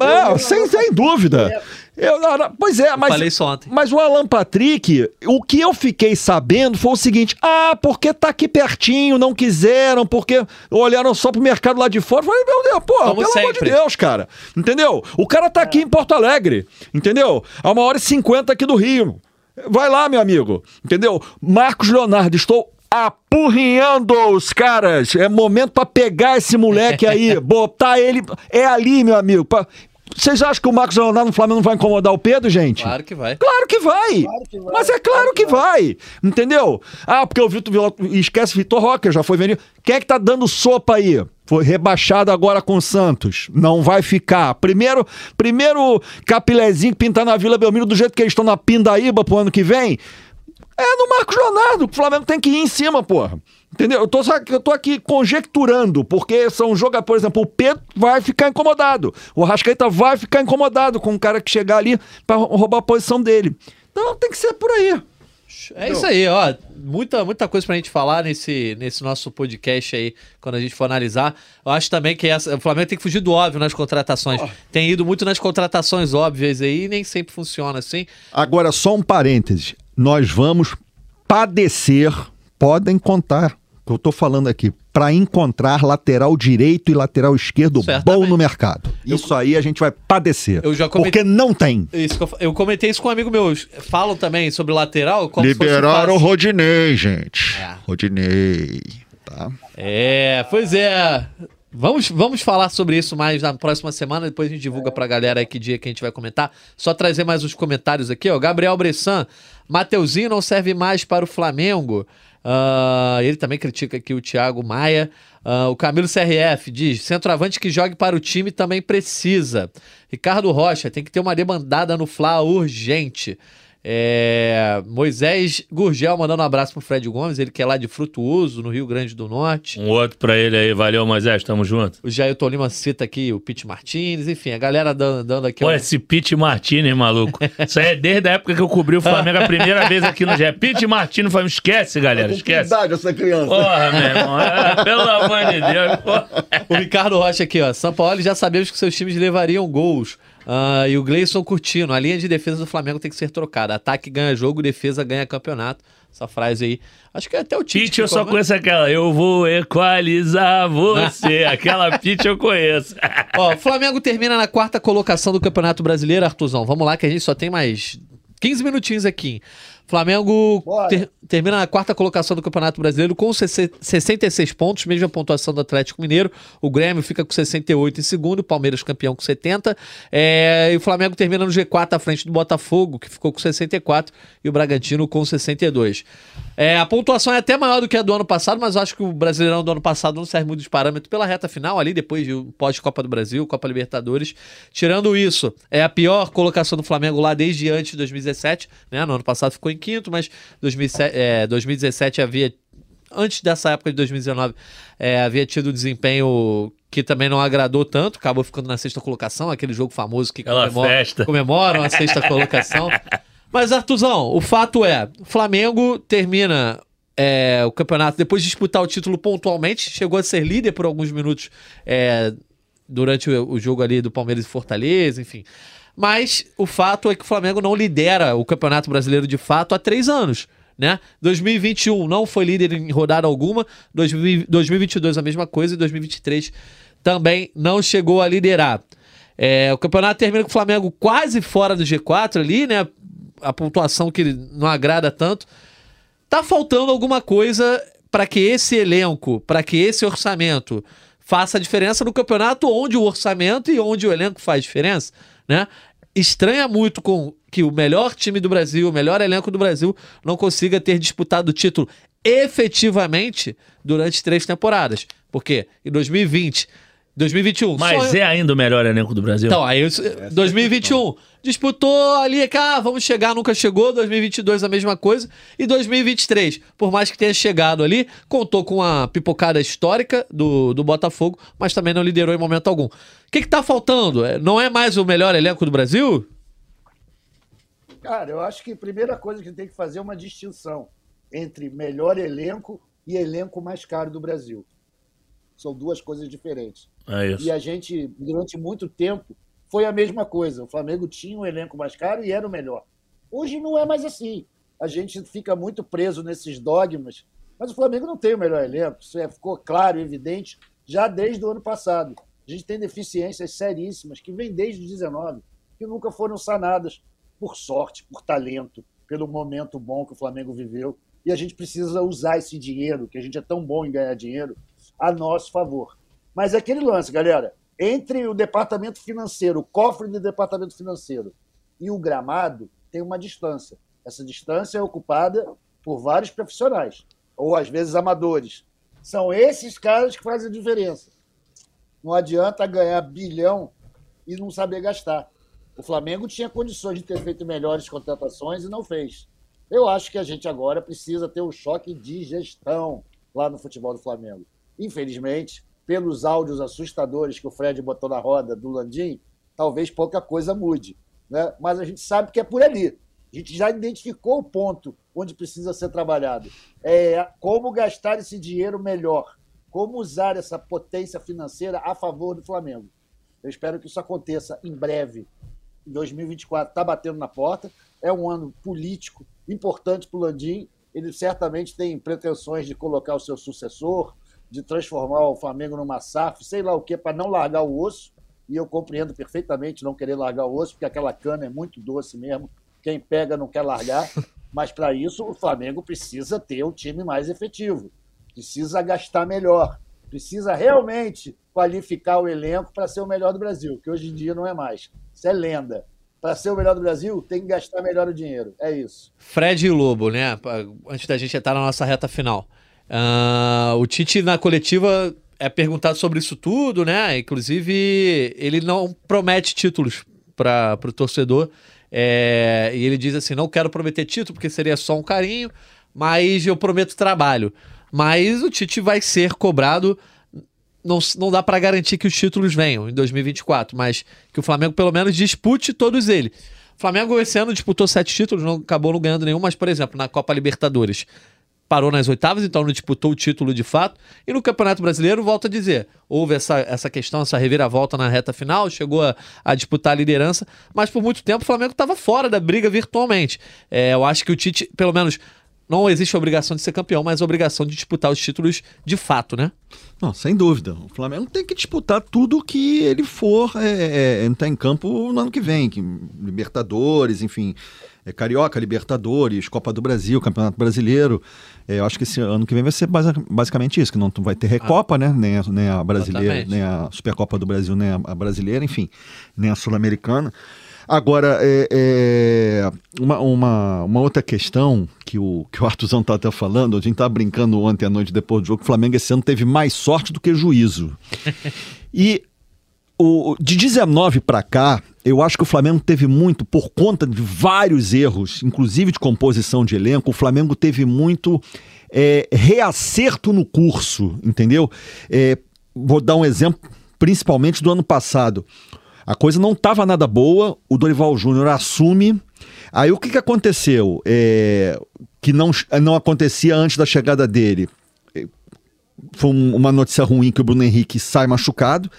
Ah, sem, sem dúvida. Eu, pois é, mas, falei só ontem. mas o Alan Patrick, o que eu fiquei sabendo foi o seguinte: ah, porque tá aqui pertinho, não quiseram, porque olharam só pro mercado lá de fora. Eu falei, meu Deus, pô, Como pelo sempre. amor de Deus, cara. Entendeu? O cara tá aqui em Porto Alegre, entendeu? A uma hora e cinquenta aqui do Rio. Vai lá, meu amigo, entendeu? Marcos Leonardo, estou apurrinhando os caras. É momento para pegar esse moleque aí, botar ele. É ali, meu amigo. Pra Vocês acham que o Marcos Leonardo no Flamengo não vai incomodar o Pedro, gente? Claro que vai. Claro que vai. Claro que vai. Mas é claro, que, vai. vai. Entendeu? Ah, porque o Vitor esquece Vitor Roque, já foi vendido. Quem é que tá dando sopa aí? Foi rebaixado agora com o Santos. Não vai ficar. Primeiro, primeiro capilézinho pintar na Vila Belmiro do jeito que eles estão na Pindaíba pro ano que vem. É no Marcos Leonardo. O Flamengo tem que ir em cima, porra. Entendeu? Eu tô, eu tô aqui conjecturando, porque são jogadores, por exemplo, o Pedro vai ficar incomodado. O Rascaeta vai ficar incomodado com o cara que chegar ali para roubar a posição dele. Então tem que ser por aí. É isso aí, ó. Muita, muita coisa pra gente falar nesse, nesse nosso podcast aí, quando a gente for analisar. Eu acho também que essa, o Flamengo tem que fugir do óbvio nas contratações. Oh. Tem ido muito nas contratações óbvias aí e nem sempre funciona assim. Agora, só um parêntese. Nós vamos padecer, podem contar que eu estou falando aqui, para encontrar lateral direito e lateral esquerdo Certamente. bom no mercado. Isso eu, aí a gente vai padecer. Eu comentei, porque não tem. Isso, eu comentei isso com um amigo meu. Falam também sobre lateral. Liberaram o Rodinei, gente. É. Rodinei. Tá? É, pois é. Vamos, vamos falar sobre isso mais na próxima semana, depois a gente divulga pra galera aí que dia que a gente vai comentar. Só trazer mais uns comentários aqui, ó. Gabriel Bressan, Mateuzinho não serve mais para o Flamengo. Uh, ele também critica aqui o Thiago Maia. Uh, o Camilo CRF diz: centroavante que jogue para o time também precisa. Ricardo Rocha tem que ter uma demandada no Fla urgente. É, Moisés Gurgel mandando um abraço pro Fred Gomes, ele que é lá de Frutuoso, no Rio Grande do Norte. Um outro para ele aí, valeu Moisés, tamo junto. O Jair Tolima cita aqui o Pete Martinez, enfim, a galera dando, dando aqui. Pô, esse Pete Martinez, maluco. Isso aí é desde a época que eu cobri o Flamengo a primeira vez aqui no GE. Pete Martinez, foi, esquece, galera, esquece. idade essa criança. Porra, meu irmão, é, pelo amor de Deus. Porra. O Ricardo Rocha aqui, ó. São Paulo já sabemos que seus times levariam gols. Uh, e o Gleison curtindo. A linha de defesa do Flamengo tem que ser trocada. Ataque ganha jogo, defesa ganha campeonato. Essa frase aí. Acho que é até o Tite. Pete, eu só conheço aquela. Eu vou equalizar você. aquela Pete eu conheço. Ó, o Flamengo termina na quarta colocação do Campeonato Brasileiro, Artuzão. Vamos lá, que a gente só tem mais 15 minutinhos aqui. Flamengo ter, termina na quarta colocação do Campeonato Brasileiro com 66 pontos, mesma pontuação do Atlético Mineiro. O Grêmio fica com 68 em segundo, o Palmeiras campeão com 70. É, e o Flamengo termina no G4 à frente do Botafogo, que ficou com 64, e o Bragantino com 62. É, a pontuação é até maior do que a do ano passado, mas eu acho que o Brasileirão do ano passado não serve muito de parâmetro pela reta final, ali depois de pós-Copa do Brasil, Copa Libertadores. Tirando isso, é a pior colocação do Flamengo lá desde antes de 2017. Né? No ano passado ficou em quinto, mas 2007, é, 2017 havia antes dessa época de 2019, é, havia tido desempenho que também não agradou tanto, acabou ficando na sexta colocação, aquele jogo famoso que comemora, comemoram a sexta colocação. Mas, Artuzão, o fato é: Flamengo termina é, o campeonato depois de disputar o título pontualmente, chegou a ser líder por alguns minutos é, durante o, o, jogo ali do Palmeiras e Fortaleza, enfim. Mas o fato é que o Flamengo não lidera o Campeonato Brasileiro de fato há três anos. Né? 2021 não foi líder em rodada alguma, 2022 a mesma coisa e 2023 também não chegou a liderar. É, o campeonato termina com o Flamengo quase fora do G4 ali, né? a pontuação que não agrada tanto. Tá faltando alguma coisa para que esse elenco, para que esse orçamento faça a diferença no campeonato onde o orçamento e onde o elenco faz diferença, né? Estranha muito com que o melhor time do Brasil, o melhor elenco do Brasil não consiga ter disputado o título efetivamente durante três temporadas. Porque em 2020 2021. Mas só... é ainda o melhor elenco do Brasil. Então, aí 2021 disputou ali, ah, vamos chegar, nunca chegou. 2022 a mesma coisa. E 2023, por mais que tenha chegado ali, contou com a pipocada histórica do, do Botafogo, mas também não liderou em momento algum. O que, que tá faltando? É, não é mais o melhor elenco do Brasil? Cara, eu acho que a primeira coisa que tem que fazer é uma distinção entre melhor elenco e elenco mais caro do Brasil. São duas coisas diferentes. É. E a gente, durante muito tempo, foi a mesma coisa. O Flamengo tinha um elenco mais caro e era o melhor. Hoje não é mais assim. A gente fica muito preso nesses dogmas. Mas o Flamengo não tem o melhor elenco. Isso é, ficou claro evidente já desde o ano passado. A gente tem deficiências seríssimas que vêm desde o 19, que nunca foram sanadas por sorte, por talento, pelo momento bom que o Flamengo viveu. E a gente precisa usar esse dinheiro, que a gente é tão bom em ganhar dinheiro, a nosso favor. Mas é aquele lance, galera. Entre o departamento financeiro, o cofre do departamento financeiro e o gramado, tem uma distância. Essa distância é ocupada por vários profissionais, ou às vezes amadores. São esses caras que fazem a diferença. Não adianta ganhar bilhão e não saber gastar. O Flamengo tinha condições de ter feito melhores contratações e não fez. Eu acho que a gente agora precisa ter um choque de gestão lá no futebol do Flamengo. Infelizmente, pelos áudios assustadores que o Fred botou na roda do Landim, talvez pouca coisa mude. Né? Mas a gente sabe que é por ali. A gente já identificou o ponto onde precisa ser trabalhado. É como gastar esse dinheiro melhor, como usar essa potência financeira a favor do Flamengo. Eu espero que isso aconteça em breve. Em 2024 está batendo na porta. É um ano político importante para o Landim. Ele certamente tem pretensões de colocar o seu sucessor, de transformar o Flamengo numa SAF, sei lá o que, para não largar o osso. E eu compreendo perfeitamente não querer largar o osso, porque aquela cana é muito doce mesmo. Quem pega não quer largar. Mas para isso o Flamengo precisa ter um time mais efetivo, precisa gastar melhor, precisa realmente qualificar o elenco para ser o melhor do Brasil, que hoje em dia não é mais. Isso é lenda. Para ser o melhor do Brasil, tem que gastar melhor o dinheiro. É isso. Fred e Lobo, né? Antes da gente entrar na nossa reta final. Uh, o Tite, na coletiva, é perguntado sobre isso tudo, né? Inclusive, ele não promete títulos para o torcedor. É, e ele diz assim: não quero prometer título porque seria só um carinho, mas eu prometo trabalho. Mas o Tite vai ser cobrado não, não dá para garantir que os títulos venham em 2024, mas que o Flamengo pelo menos dispute todos eles. O Flamengo esse ano disputou sete títulos, não acabou não ganhando nenhum, mas, por exemplo, na Copa Libertadores parou nas oitavas, então não disputou o título de fato. E no Campeonato Brasileiro, volto a dizer, houve essa, essa questão, essa reviravolta na reta final, chegou a, a disputar a liderança, mas por muito tempo o Flamengo estava fora da briga virtualmente. É, eu acho que o Tite, pelo menos não existe a obrigação de ser campeão, mas a obrigação de disputar os títulos de fato, né? Não, sem dúvida. O Flamengo tem que disputar tudo que ele for é, é, entrar em campo no ano que vem. Que, Libertadores, enfim, é, Carioca, Libertadores, Copa do Brasil, Campeonato Brasileiro. É, eu acho que esse ano que vem vai ser basicamente isso, que não vai ter Recopa, ah, né? Nem a, nem a brasileira, exatamente. nem a Supercopa do Brasil, nem a, a brasileira, enfim, nem a Sul-Americana. Agora, é, é, uma, uma, uma, outra questão que o, que o Artuzão está até falando, a gente estava brincando ontem à noite depois do jogo, o Flamengo esse ano teve mais sorte do que juízo. e o, de 19 para cá, eu acho que o Flamengo teve muito, por conta de vários erros, inclusive de composição de elenco, o Flamengo teve muito é, reacerto no curso, entendeu? É, vou dar um exemplo, principalmente do ano passado. A coisa não estava nada boa, o Dorival Júnior assume. Aí o que, que aconteceu? É, que não, não acontecia antes da chegada dele. É, foi uma notícia ruim que o Bruno Henrique sai machucado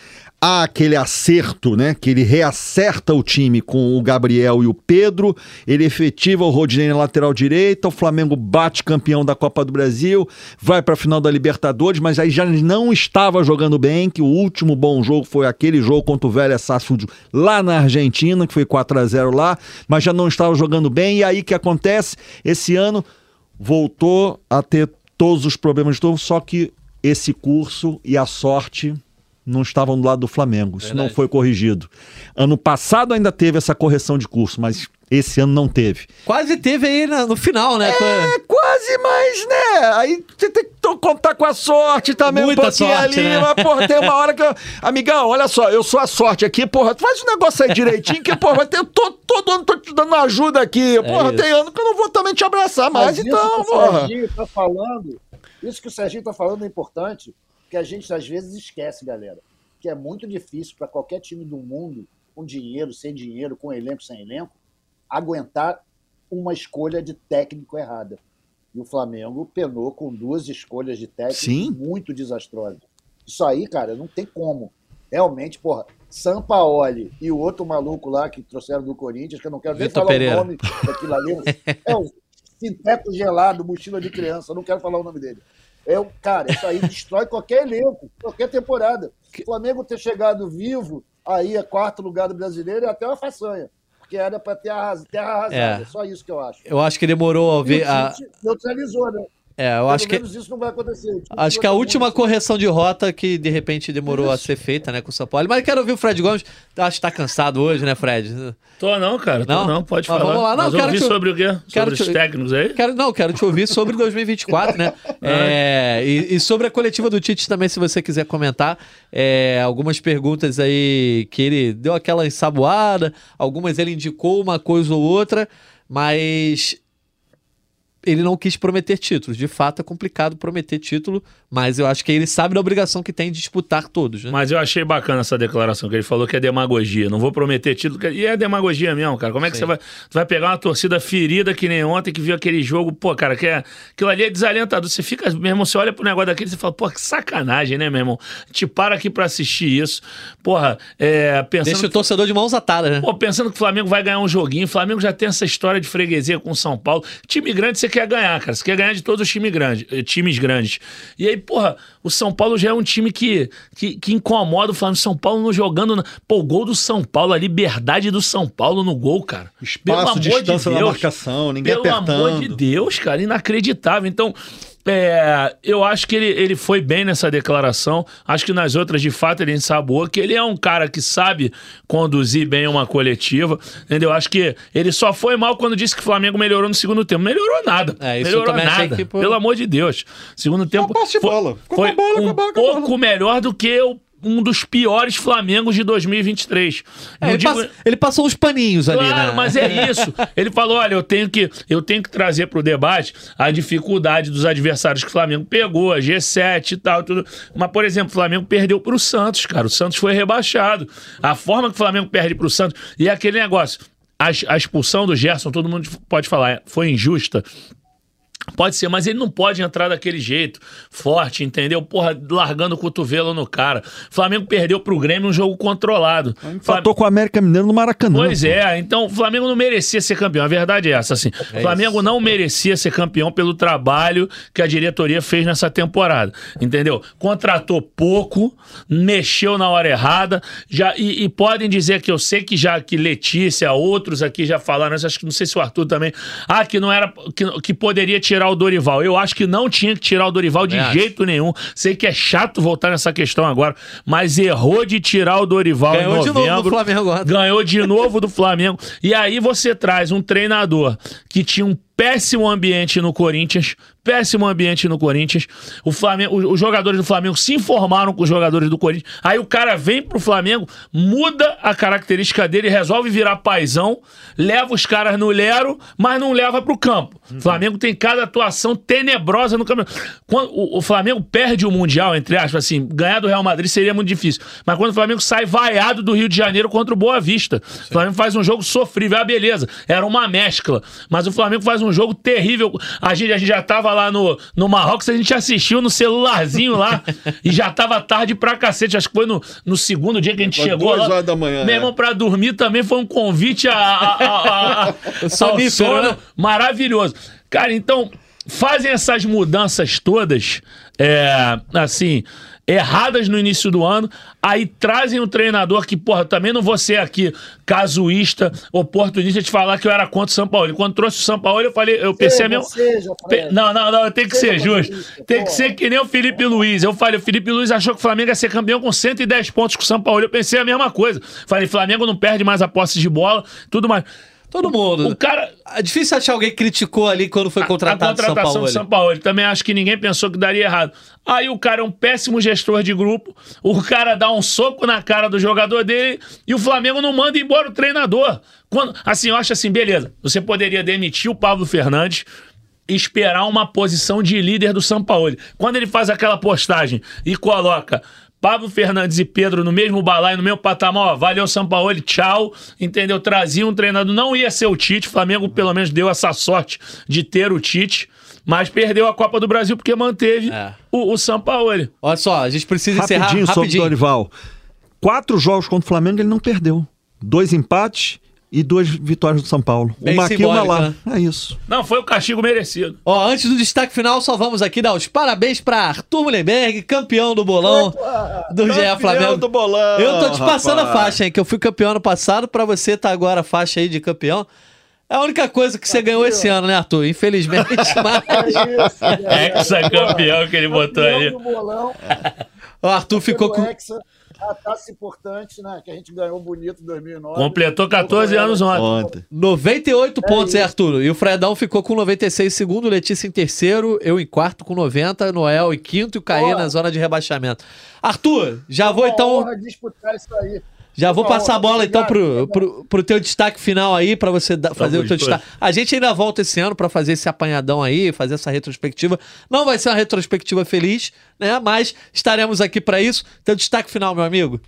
há aquele acerto, né? Que ele reacerta o time com o Gabriel e o Pedro, ele efetiva o Rodinei na lateral direita, o Flamengo bate campeão da Copa do Brasil, vai para a final da Libertadores, mas aí já não estava jogando bem, que o último bom jogo foi aquele jogo contra o Velho Sarsfield lá na Argentina, que foi 4 a 0 lá, mas já não estava jogando bem, e aí que acontece? Esse ano voltou a ter todos os problemas de novo, só que esse curso e a sorte não estavam do lado do Flamengo. Isso Verdade. não foi corrigido. Ano passado ainda teve essa correção de curso, mas esse ano não teve. Quase teve aí no final, né? É, quase, mas, né? Aí você tem que contar com a sorte também Muita um pouquinho sorte, ali. Né? Mas, porra, tem uma hora que. Eu... Amigão, olha só, eu sou a sorte aqui, porra. Faz o negócio aí direitinho, que, porra, tem, tô, todo ano tô te dando ajuda aqui. É porra, tem ano que eu não vou também te abraçar mais, mas então, isso porra. O Serginho tá falando, isso que o Serginho tá falando é importante que a gente às vezes esquece, galera, que é muito difícil para qualquer time do mundo, com dinheiro, sem dinheiro, com elenco, sem elenco, aguentar uma escolha de técnico errada. E o Flamengo penou com duas escolhas de técnico Sim. muito desastrosas. Isso aí, cara, não tem como. Realmente, porra, Sampaoli e o outro maluco lá que trouxeram do Corinthians, que eu não quero nem falar Pereira. o nome daquilo ali. É o Sinteco Gelado, mochila de criança, eu não quero falar o nome dele. É, cara, isso aí destrói qualquer elenco, qualquer temporada. O Flamengo ter chegado vivo aí a quarto lugar do brasileiro é até uma façanha. Porque era para ter arras, terra arrasada. É. Só isso que eu acho. Eu acho que demorou a ver. A... neutralizou, né? É, eu acho que. isso não vai acontecer. Acho que a última correção de rota que de repente demorou isso. a ser feita, né, com o São Paulo. Mas quero ouvir o Fred Gomes. Acho que tá cansado hoje, né, Fred? Tô não, cara. Tô não, não pode Mas falar. Vamos lá, não. Mas quero ouvir te... sobre o quê? Sobre os técnicos aí? Quero, não, quero te ouvir sobre 2024, né? é, e, e, sobre a coletiva do Tite também, se você quiser comentar. É, algumas perguntas aí que ele deu aquela ensaboada, algumas ele indicou uma coisa ou outra, mas ele não quis prometer títulos. De fato, é complicado prometer título, mas eu acho que ele sabe da obrigação que tem de disputar todos. Né? Mas eu achei bacana essa declaração, que ele falou que é demagogia. Não vou prometer título. E é demagogia mesmo, cara. Como é que Sim. você vai, vai pegar uma torcida ferida que nem ontem, que viu aquele jogo, pô, cara, que é, aquilo ali é desalentador. Você fica, meu irmão, você olha pro negócio daquele e você fala, pô, que sacanagem, né, meu irmão? Te para aqui pra assistir isso. Porra, é, pensando. Deixa o torcedor de mãos atadas, né? Pô, pensando que o Flamengo vai ganhar um joguinho. O Flamengo já tem essa história de freguesia com o São Paulo. Time grande você quer ganhar, cara. Você quer ganhar de todos os time grande, eh, times grandes. E aí, porra, o São Paulo já é um time que, que, que incomoda o Flamengo. São Paulo não jogando. Na... Pô, o gol do São Paulo, a liberdade do São Paulo no gol, cara. Espaço, distância de Deus, na marcação, ninguém pelo apertando. Pelo amor de Deus, cara, inacreditável. Então, é, eu acho que ele, ele foi bem nessa declaração. Acho que nas outras, de fato, ele ensabou que ele é um cara que sabe conduzir bem uma coletiva. Entendeu? Acho que ele só foi mal quando disse que o Flamengo melhorou no segundo tempo. Melhorou nada. É, melhorou nada. Que, pelo amor de Deus. Segundo tempo. Foi, bola. foi bola, um bola, pouco melhor do que o um dos piores Flamengos de 2023. É, ele, digo... ele, passou uns paninhos claro, ali, né? mas é isso. Ele falou: olha, eu tenho que, eu tenho que trazer para o debate a dificuldade dos adversários que o Flamengo pegou, a G7 e tal, tudo. Mas, por exemplo, o Flamengo perdeu para o Santos, cara. O Santos foi rebaixado. A forma que o Flamengo perde para o Santos. E é aquele negócio. A, a expulsão do Gerson, todo mundo pode falar, foi injusta. Pode ser, mas ele não pode entrar daquele jeito, forte, entendeu? Porra, largando o cotovelo no cara. Flamengo perdeu pro Grêmio um jogo controlado. Empatou Flam... com o América Mineiro no Maracanã. Pois pô. é, então o Flamengo não merecia ser campeão. A verdade é essa, assim. É Flamengo isso. não merecia ser campeão pelo trabalho que a diretoria fez nessa temporada, entendeu? Contratou pouco, mexeu na hora errada, já e, e podem dizer que eu sei que já que Letícia, outros aqui já falaram, acho que não sei se o Arthur também, ah, que não era que, que poderia tirar tirar o Dorival. Eu acho que não tinha que tirar o Dorival de é jeito nenhum. Sei que é chato voltar nessa questão agora, mas errou de tirar o Dorival Ganhou em novembro. de novo do Flamengo agora. Ganhou de novo do Flamengo. E aí você traz um treinador que tinha um péssimo ambiente no Corinthians, péssimo ambiente no Corinthians. O Flamengo, os jogadores do Flamengo se informaram com os jogadores do Corinthians. Aí o cara vem pro Flamengo, muda a característica dele, resolve virar paizão, leva os caras no lero, mas não leva pro campo. O uhum. Flamengo tem cada atuação tenebrosa no campeonato. Quando o, o, Flamengo perde o Mundial, entre aspas, assim, ganhar do Real Madrid seria muito difícil. Mas quando o Flamengo sai vaiado do Rio de Janeiro contra o Boa Vista, Sim. o Flamengo faz um jogo sofrível. Ah, beleza, era uma mescla. Mas o Flamengo faz um um jogo terrível. A gente, a gente já tava lá no, no Marrocos, a gente assistiu no celularzinho lá e já tava tarde pra cacete. Acho que foi no, no segundo dia que a gente foi chegou duas lá. horas da manhã. Meu irmão, é. pra dormir também foi um convite a, a, a, a sono né? maravilhoso. Cara, então, fazem essas mudanças todas, é, assim, erradas no início do ano, aí trazem um treinador que, porra, também não vou ser aqui casuísta, oportunista de falar que eu era contra o São Paulo. Quando trouxe o São Paulo, eu falei, eu pensei a mesma. Não, não, não, tem que ser justo. Tem que ser que nem o Felipe Luiz. Eu falei, o Felipe Luiz achou que o Flamengo ia ser campeão com 110 pontos com o São Paulo. Eu pensei a mesma coisa. Falei, Flamengo não perde mais a posse de bola, tudo mais. Todo mundo. O cara. É difícil achar alguém que criticou ali quando foi contratado a, a contratação do São Paulo. Ele também acho que ninguém pensou que daria errado. Aí o cara é um péssimo gestor de grupo. O cara dá um soco na cara do jogador dele e o Flamengo não manda embora o treinador. Quando, assim, eu acho assim, beleza. Você poderia demitir o Pablo Fernandes, esperar uma posição de líder do São Paulo. Quando ele faz aquela postagem e coloca Pablo Fernandes e Pedro no mesmo balaio, no mesmo patamar, ó, valeu São Paulo, tchau, entendeu? Trazia um treinador, não ia ser o Tite, o Flamengo pelo menos deu essa sorte de ter o Tite, mas perdeu a Copa do Brasil porque manteve é. o, o São Paulo. Olha só, a gente precisa rapidinho encerrar rapidinho. sobre o Dorival. Quatro jogos contra o Flamengo ele não perdeu. Dois empates e duas vitórias do São Paulo. Bem uma aqui uma lá. Né? É isso. Não, foi o castigo merecido. Ó, antes do destaque final, só vamos aqui dar os parabéns para Arthur Mullenberg, campeão do bolão Opa, do GE Flamengo. do bolão. Eu tô te passando rapaz. a faixa, hein, que eu fui campeão ano passado, para você tá agora a faixa aí de campeão. É a única coisa que você ganhou esse ano, né, Arthur? Infelizmente. Mas... É Hexa campeão que ele botou aí. O Arthur ficou com. Hexa, taça importante, né? Que a gente ganhou bonito em 2009. Completou 14 anos ontem. 98 é pontos, é, Arthur? E o Fredão ficou com 96 em segundo, Letícia em terceiro, eu em quarto com 90, Noel em quinto e o Caê na zona de rebaixamento. Arthur, já vou então. disputar isso aí. Já vou passar a bola então pro, pro, pro teu destaque final aí, para você da, fazer o teu destaque. A gente ainda volta esse ano para fazer esse apanhadão aí, fazer essa retrospectiva. Não vai ser uma retrospectiva feliz, né? Mas estaremos aqui para isso. Teu destaque final, meu amigo.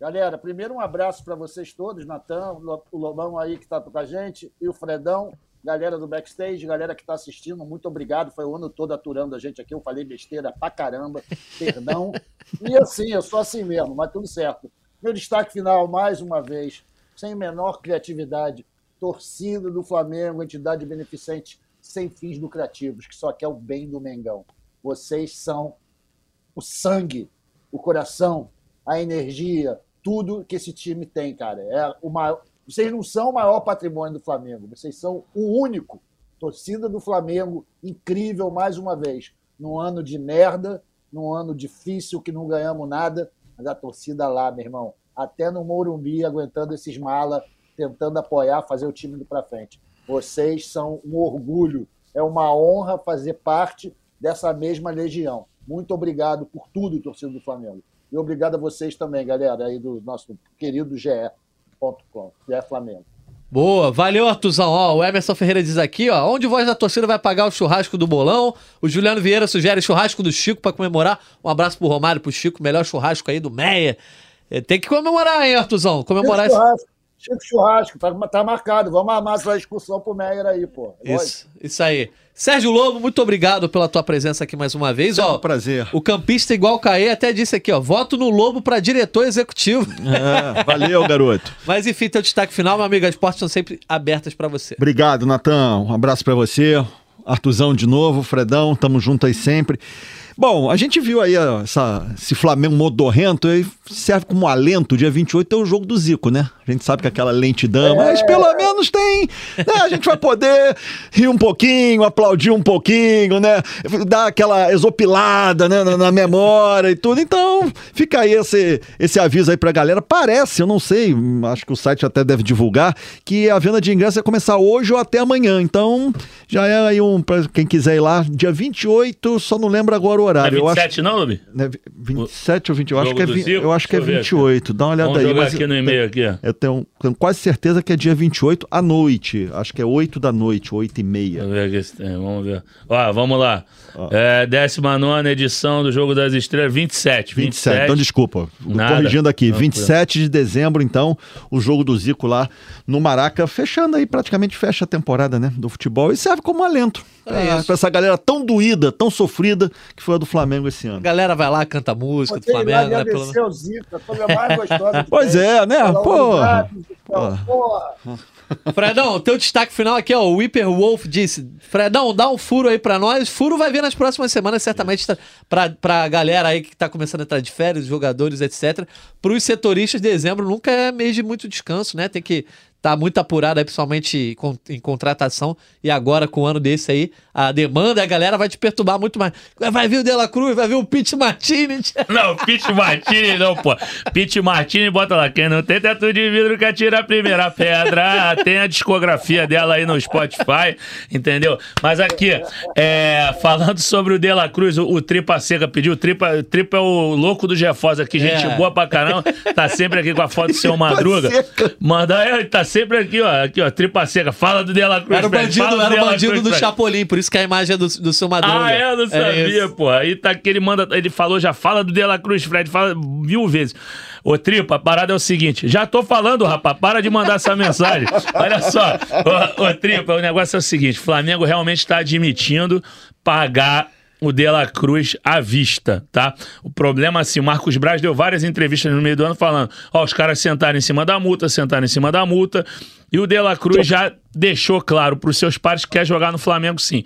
Galera, primeiro um abraço para vocês todos, Natan, o Lobão aí que está com a gente e o Fredão, galera do backstage, galera que está assistindo, muito obrigado. Foi o ano todo aturando a gente aqui. Eu falei besteira pra caramba, perdão. e assim, eu sou assim mesmo, mas tudo certo. Meu destaque final, mais uma vez, sem menor criatividade, torcida do Flamengo, entidade beneficente sem fins lucrativos, que só quer o bem do Mengão. Vocês são o sangue, o coração, a energia, tudo que esse time tem, cara. É o maior... Vocês não são o maior patrimônio do Flamengo, vocês são o único. Torcida do Flamengo, incrível mais uma vez. Num ano de merda, num ano difícil que não ganhamos nada, mas a torcida lá, meu irmão, até no Morumbi, aguentando esses mala, tentando apoiar, fazer o time ir para frente. Vocês são um orgulho, é uma honra fazer parte dessa mesma legião. Muito obrigado por tudo, torcida do Flamengo. E obrigado a vocês também, galera, aí do nosso querido GE.com, GE Flamengo. Boa, valeu Artuzão. Ó, o Emerson Ferreira diz aqui, ó, onde o Voz da Torcida vai pagar o churrasco do bolão? O Juliano Vieira sugere churrasco do Chico para comemorar. Um abraço pro Romário, pro Chico, melhor churrasco aí do Meia. É, tem que comemorar, hein, Artuzão? Comemorar churrasco, Chico churrasco, tá, tá marcado. Vamos armar essa discussão pro Meyer aí, pô. Isso, isso aí. Sérgio Lobo, muito obrigado pela tua presença aqui mais uma vez. É ó, um prazer. O campista igual o Caê até disse aqui, ó, voto no Lobo para diretor executivo. É, valeu, garoto. Mas enfim, teu destaque final, meu amigo, as portas estão sempre abertas para você. Obrigado, Natan. Um abraço para você. Artuzão de novo, Fredão, tamo junto aí sempre. Bom, a gente viu aí essa, esse Flamengo modorrento aí serve como alento. Dia 28 é o jogo do Zico, né? A gente sabe que aquela lentidão, é. mas pelo menos tem. Né? A gente vai poder rir um pouquinho, aplaudir um pouquinho, né? Dar aquela exopilada né? na, na memória e tudo. Então, fica aí esse, esse aviso aí pra galera. Parece, eu não sei, acho que o site até deve divulgar, que a venda de ingressos vai começar hoje ou até amanhã. Então, já é aí um, pra quem quiser ir lá, dia 28, só não lembro agora o horário. É 27 acho, não, Lubi? Né, 27 ou 28? Eu acho que é, eu acho que é 28. Dá uma olhada Vamos aí. Jogar aqui no e-mail aqui. Eu tenho, tenho, quase certeza que é dia 28 à noite. Acho que é 8 da noite, 8 e meia. Vamos ver, aqui, vamos ver. Ó, vamos lá. É, 19 edição do Jogo das Estrelas, 27. 27. 27. Então, desculpa. Nada. Corrigindo aqui. 27 de dezembro, então, o jogo do Zico lá no Maraca, fechando aí, praticamente fecha a temporada né, do futebol e serve como alento. É para essa galera tão doída, tão sofrida que foi a do Flamengo esse ano. A galera vai lá, canta música do Flamengo, né? Pelo... O Zico, a mais gostosa pois é, né? Pô. Pô. Fredão, teu destaque final aqui, ó. O Whipper Wolf disse: Fredão, dá um furo aí pra nós. Furo vai vir nas próximas semanas, certamente, tá, pra, pra galera aí que tá começando a entrar de férias, jogadores, etc. Pros setoristas, dezembro nunca é mês de muito descanso, né? Tem que tá muito apurada, principalmente em contratação. E agora, com um ano desse aí, a demanda, a galera vai te perturbar muito mais. Vai vir o Dela Cruz, vai vir o Pete Martini. Não, Pete Martini não, pô. Pete Martini, bota lá. Quem não tem teto de vidro quer tirar a primeira pedra. Tem a discografia dela aí no Spotify, entendeu? Mas aqui, é, falando sobre o Dela Cruz, o, o, Tripa Seca pediu. O Tripa, Tripa é o louco do Gefosa aqui, gente é. boa pra caramba. Tá sempre aqui com a foto do seu Madruga. Manda aí, tá sempre aqui, ó. Aqui, ó, tripa seca. Fala do Dela Cruz. Era o bandido, era o bandido do Chapolin, por isso que a imagem é do, do seu Madruga. Ah, é? Eu não é sabia, pô. Aí tá que ele manda, ele falou, já fala do Dela Cruz, Fred, fala mil vezes. Ô, Tripa, a parada é o seguinte. Já tô falando, rapaz, para de mandar essa mensagem. Olha só. Ô, ô, Tripa, o negócio é o seguinte: Flamengo realmente está admitindo pagar o De La Cruz à vista, tá? O problema, assim, o Marcos Braz deu várias entrevistas no meio do ano falando: ó, os caras sentaram em cima da multa, sentaram em cima da multa. E o De La Cruz já deixou claro para os seus pares que quer jogar no Flamengo, sim.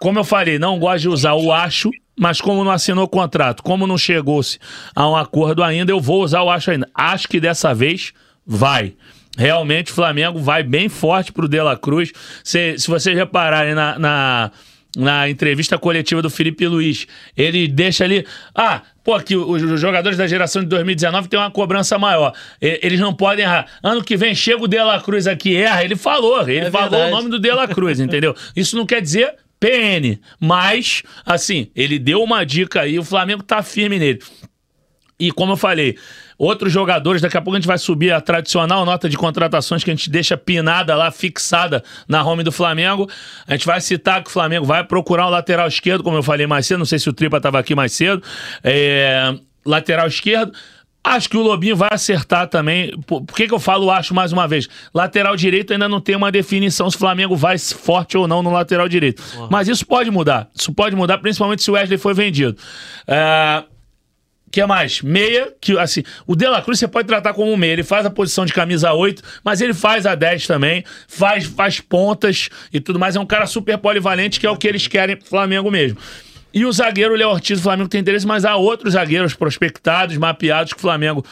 Como eu falei, não gosta de usar o acho, mas como não assinou contrato, como não chegou-se a um acordo ainda, eu vou usar o acho ainda. Acho que dessa vez vai. Realmente o Flamengo vai bem forte pro De La Cruz. Se, se vocês repararem na, na, na entrevista coletiva do Felipe Luiz, ele deixa ali. Ah, pô, que os jogadores da geração de 2019 têm uma cobrança maior. Eles não podem errar. Ano que vem chega o De La Cruz aqui e erra. Ele falou, ele é falou verdade. o nome do De La Cruz, entendeu? Isso não quer dizer PN, mas, assim, ele deu uma dica aí, o Flamengo tá firme nele. E como eu falei, outros jogadores, daqui a pouco a gente vai subir a tradicional nota de contratações que a gente deixa pinada lá, fixada na home do Flamengo. A gente vai citar que o Flamengo vai procurar um lateral esquerdo, como eu falei mais cedo, não sei se o Tripa estava aqui mais cedo. É, lateral esquerdo. Acho que o Lobinho vai acertar também. Por, por que, que eu falo acho mais uma vez? Lateral direito ainda não tem uma definição se o Flamengo vai forte ou não no lateral direito. Uhum. Mas isso pode mudar. Isso pode mudar, principalmente se o Wesley for vendido. É, que é mais? Meia, que assim, o De La Cruz você pode tratar como meia, ele faz a posição de camisa 8, mas ele faz a 10 também, faz, faz pontas e tudo mais, é um cara super polivalente, que é o que eles querem pro Flamengo mesmo. E o zagueiro Léo Ortiz, o Flamengo tem interesse, mas há outros zagueiros prospectados, mapeados que o Flamengo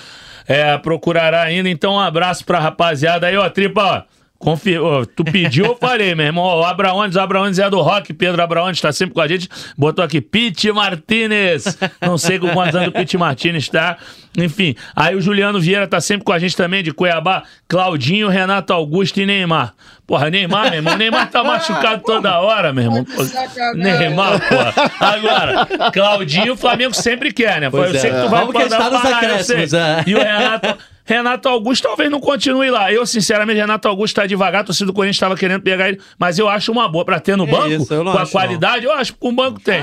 é, procurará ainda. Então, um abraço pra rapaziada aí, ó, tripa, ó. Confi... Oh, tu pediu, eu falei, meu irmão. O Abraones, o Abraones é do rock. Pedro Abraones está sempre com a gente. Botou aqui, Pete Martinez. Não sei com quantos anos o Pete Martinez está. Enfim, aí o Juliano Vieira tá sempre com a gente também, de Cuiabá. Claudinho, Renato Augusto e Neymar. Porra, Neymar, meu irmão. Neymar tá machucado toda hora, meu irmão. Neymar, porra. Agora, Claudinho, o Flamengo sempre quer, né? Pois eu sei é. que tu vai Vamos está nos acréscimos, é. E o Renato. Renato Augusto talvez não continue lá. Eu, sinceramente, Renato Augusto tá devagar. A torcida do Corinthians estava querendo pegar ele, mas eu acho uma boa. Pra ter no banco, isso, com a qualidade, não. eu acho que o banco tem.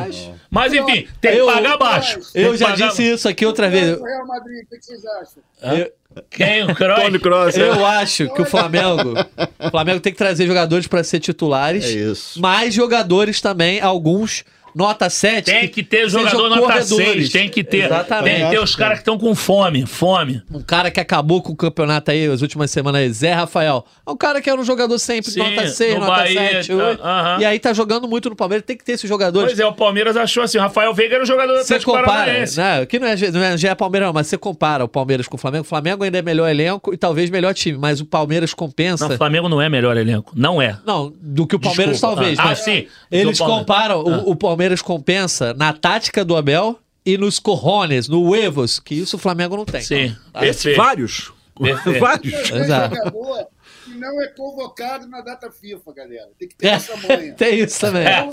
Mas enfim, tem que pagar baixo. Eu já pagar... disse isso aqui outra vez. Real Madrid, o que vocês acham? Eu... Quem? O Kroos? Tony Kroos. É. Eu acho que o Flamengo, o Flamengo tem que trazer jogadores para ser titulares. É isso. Mais jogadores também, alguns nota 7. Tem que ter jogador nota 6, tem que ter. Exatamente. Tem que ter os caras que estão com fome, fome. Um cara que acabou com o campeonato aí as últimas semanas, Zé Rafael. É um cara que era um jogador sempre, Sim, nota 6, nota Bahia, 7, 8. Uh -huh. E aí tá jogando muito no Palmeiras, tem que ter esses jogadores. Pois é, o Palmeiras achou assim, o Rafael Veiga era um jogador do Atlético compara, né, que não é, não é, já é Palmeiras, não, mas você compara o Palmeiras com o Flamengo. O Flamengo ainda é melhor elenco e talvez melhor time, mas o Palmeiras compensa. Não, o Flamengo não é melhor elenco, não é. Não, do que o Palmeiras Desculpa. talvez. Ah, sim. Eles comparam, ah. o, o Palmeiras compensa na tática do Abel e nos corrones, no huevos, que isso o Flamengo não tem. Sim. Tá? Esse, vários. vários. Exato. que não é convocado na data FIFA, galera. Tem que ter é, essa manha. tem isso também. É,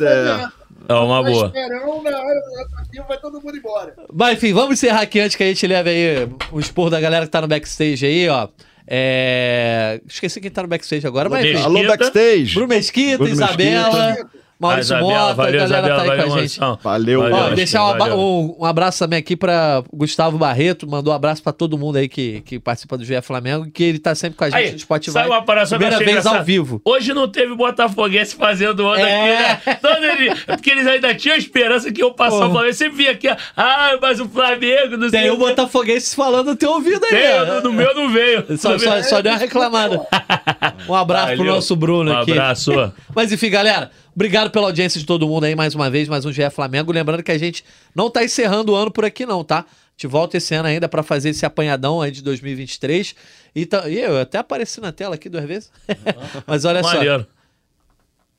é uma boa. Esperão, na hora da data FIFA vai todo mundo embora. Mas enfim, vamos encerrar aqui antes que a gente leve aí o expor da galera que tá no backstage aí, ó. É... Esqueci quem tá no backstage agora, mas enfim. Alô, backstage. Bruno Mesquita, Bruno Isabela. Mesquita. Maurício Mota, valeu, a galera Isabela, tá aí valeu, com a gente. Valeu, valeu. Ó, deixar um, um, abraço também aqui para Gustavo Barreto, mandou um abraço para todo mundo aí que, que participa do GE Flamengo, que ele tá sempre com a gente aí, no Spotify. Saiu uma parada Primeira vez engraçado. ao vivo. Hoje não teve Botafoguense fazendo onda é. aqui, né? Todo ele, porque eles ainda tinham esperança que eu passasse o Flamengo. Sempre vinha aqui, ah, mas o Flamengo, não sei Tem o Botafoguense falando no teu ouvido aí. Tem, no, no meu não veio. Só, só, só deu uma reclamada. Um abraço Valeu. pro nosso Bruno um aqui. Um abraço. Mas enfim, galera. Obrigado pela audiência de todo mundo aí mais uma vez, mais um GE Flamengo. Lembrando que a gente não tá encerrando o ano por aqui, não, tá? A gente volta esse ano ainda para fazer esse apanhadão aí de 2023. E, tá, e eu até apareci na tela aqui duas vezes. Mas olha Maneiro. só.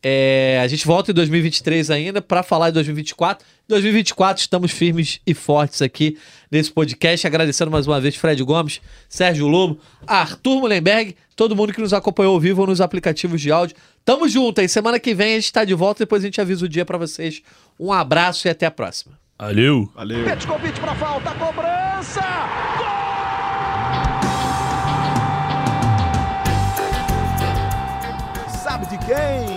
É, a gente volta em 2023 ainda para falar de 2024. 2024 estamos firmes e fortes aqui nesse podcast. Agradecendo mais uma vez Fred Gomes, Sérgio Lobo, Arthur Mullenberg, todo mundo que nos acompanhou ao vivo nos aplicativos de áudio. Tamo junto aí. Semana que vem a gente tá de volta. Depois a gente avisa o dia para vocês. Um abraço e até a próxima. Valeu. Valeu. convite pra falta. Cobrança. Gol! Sabe de quem?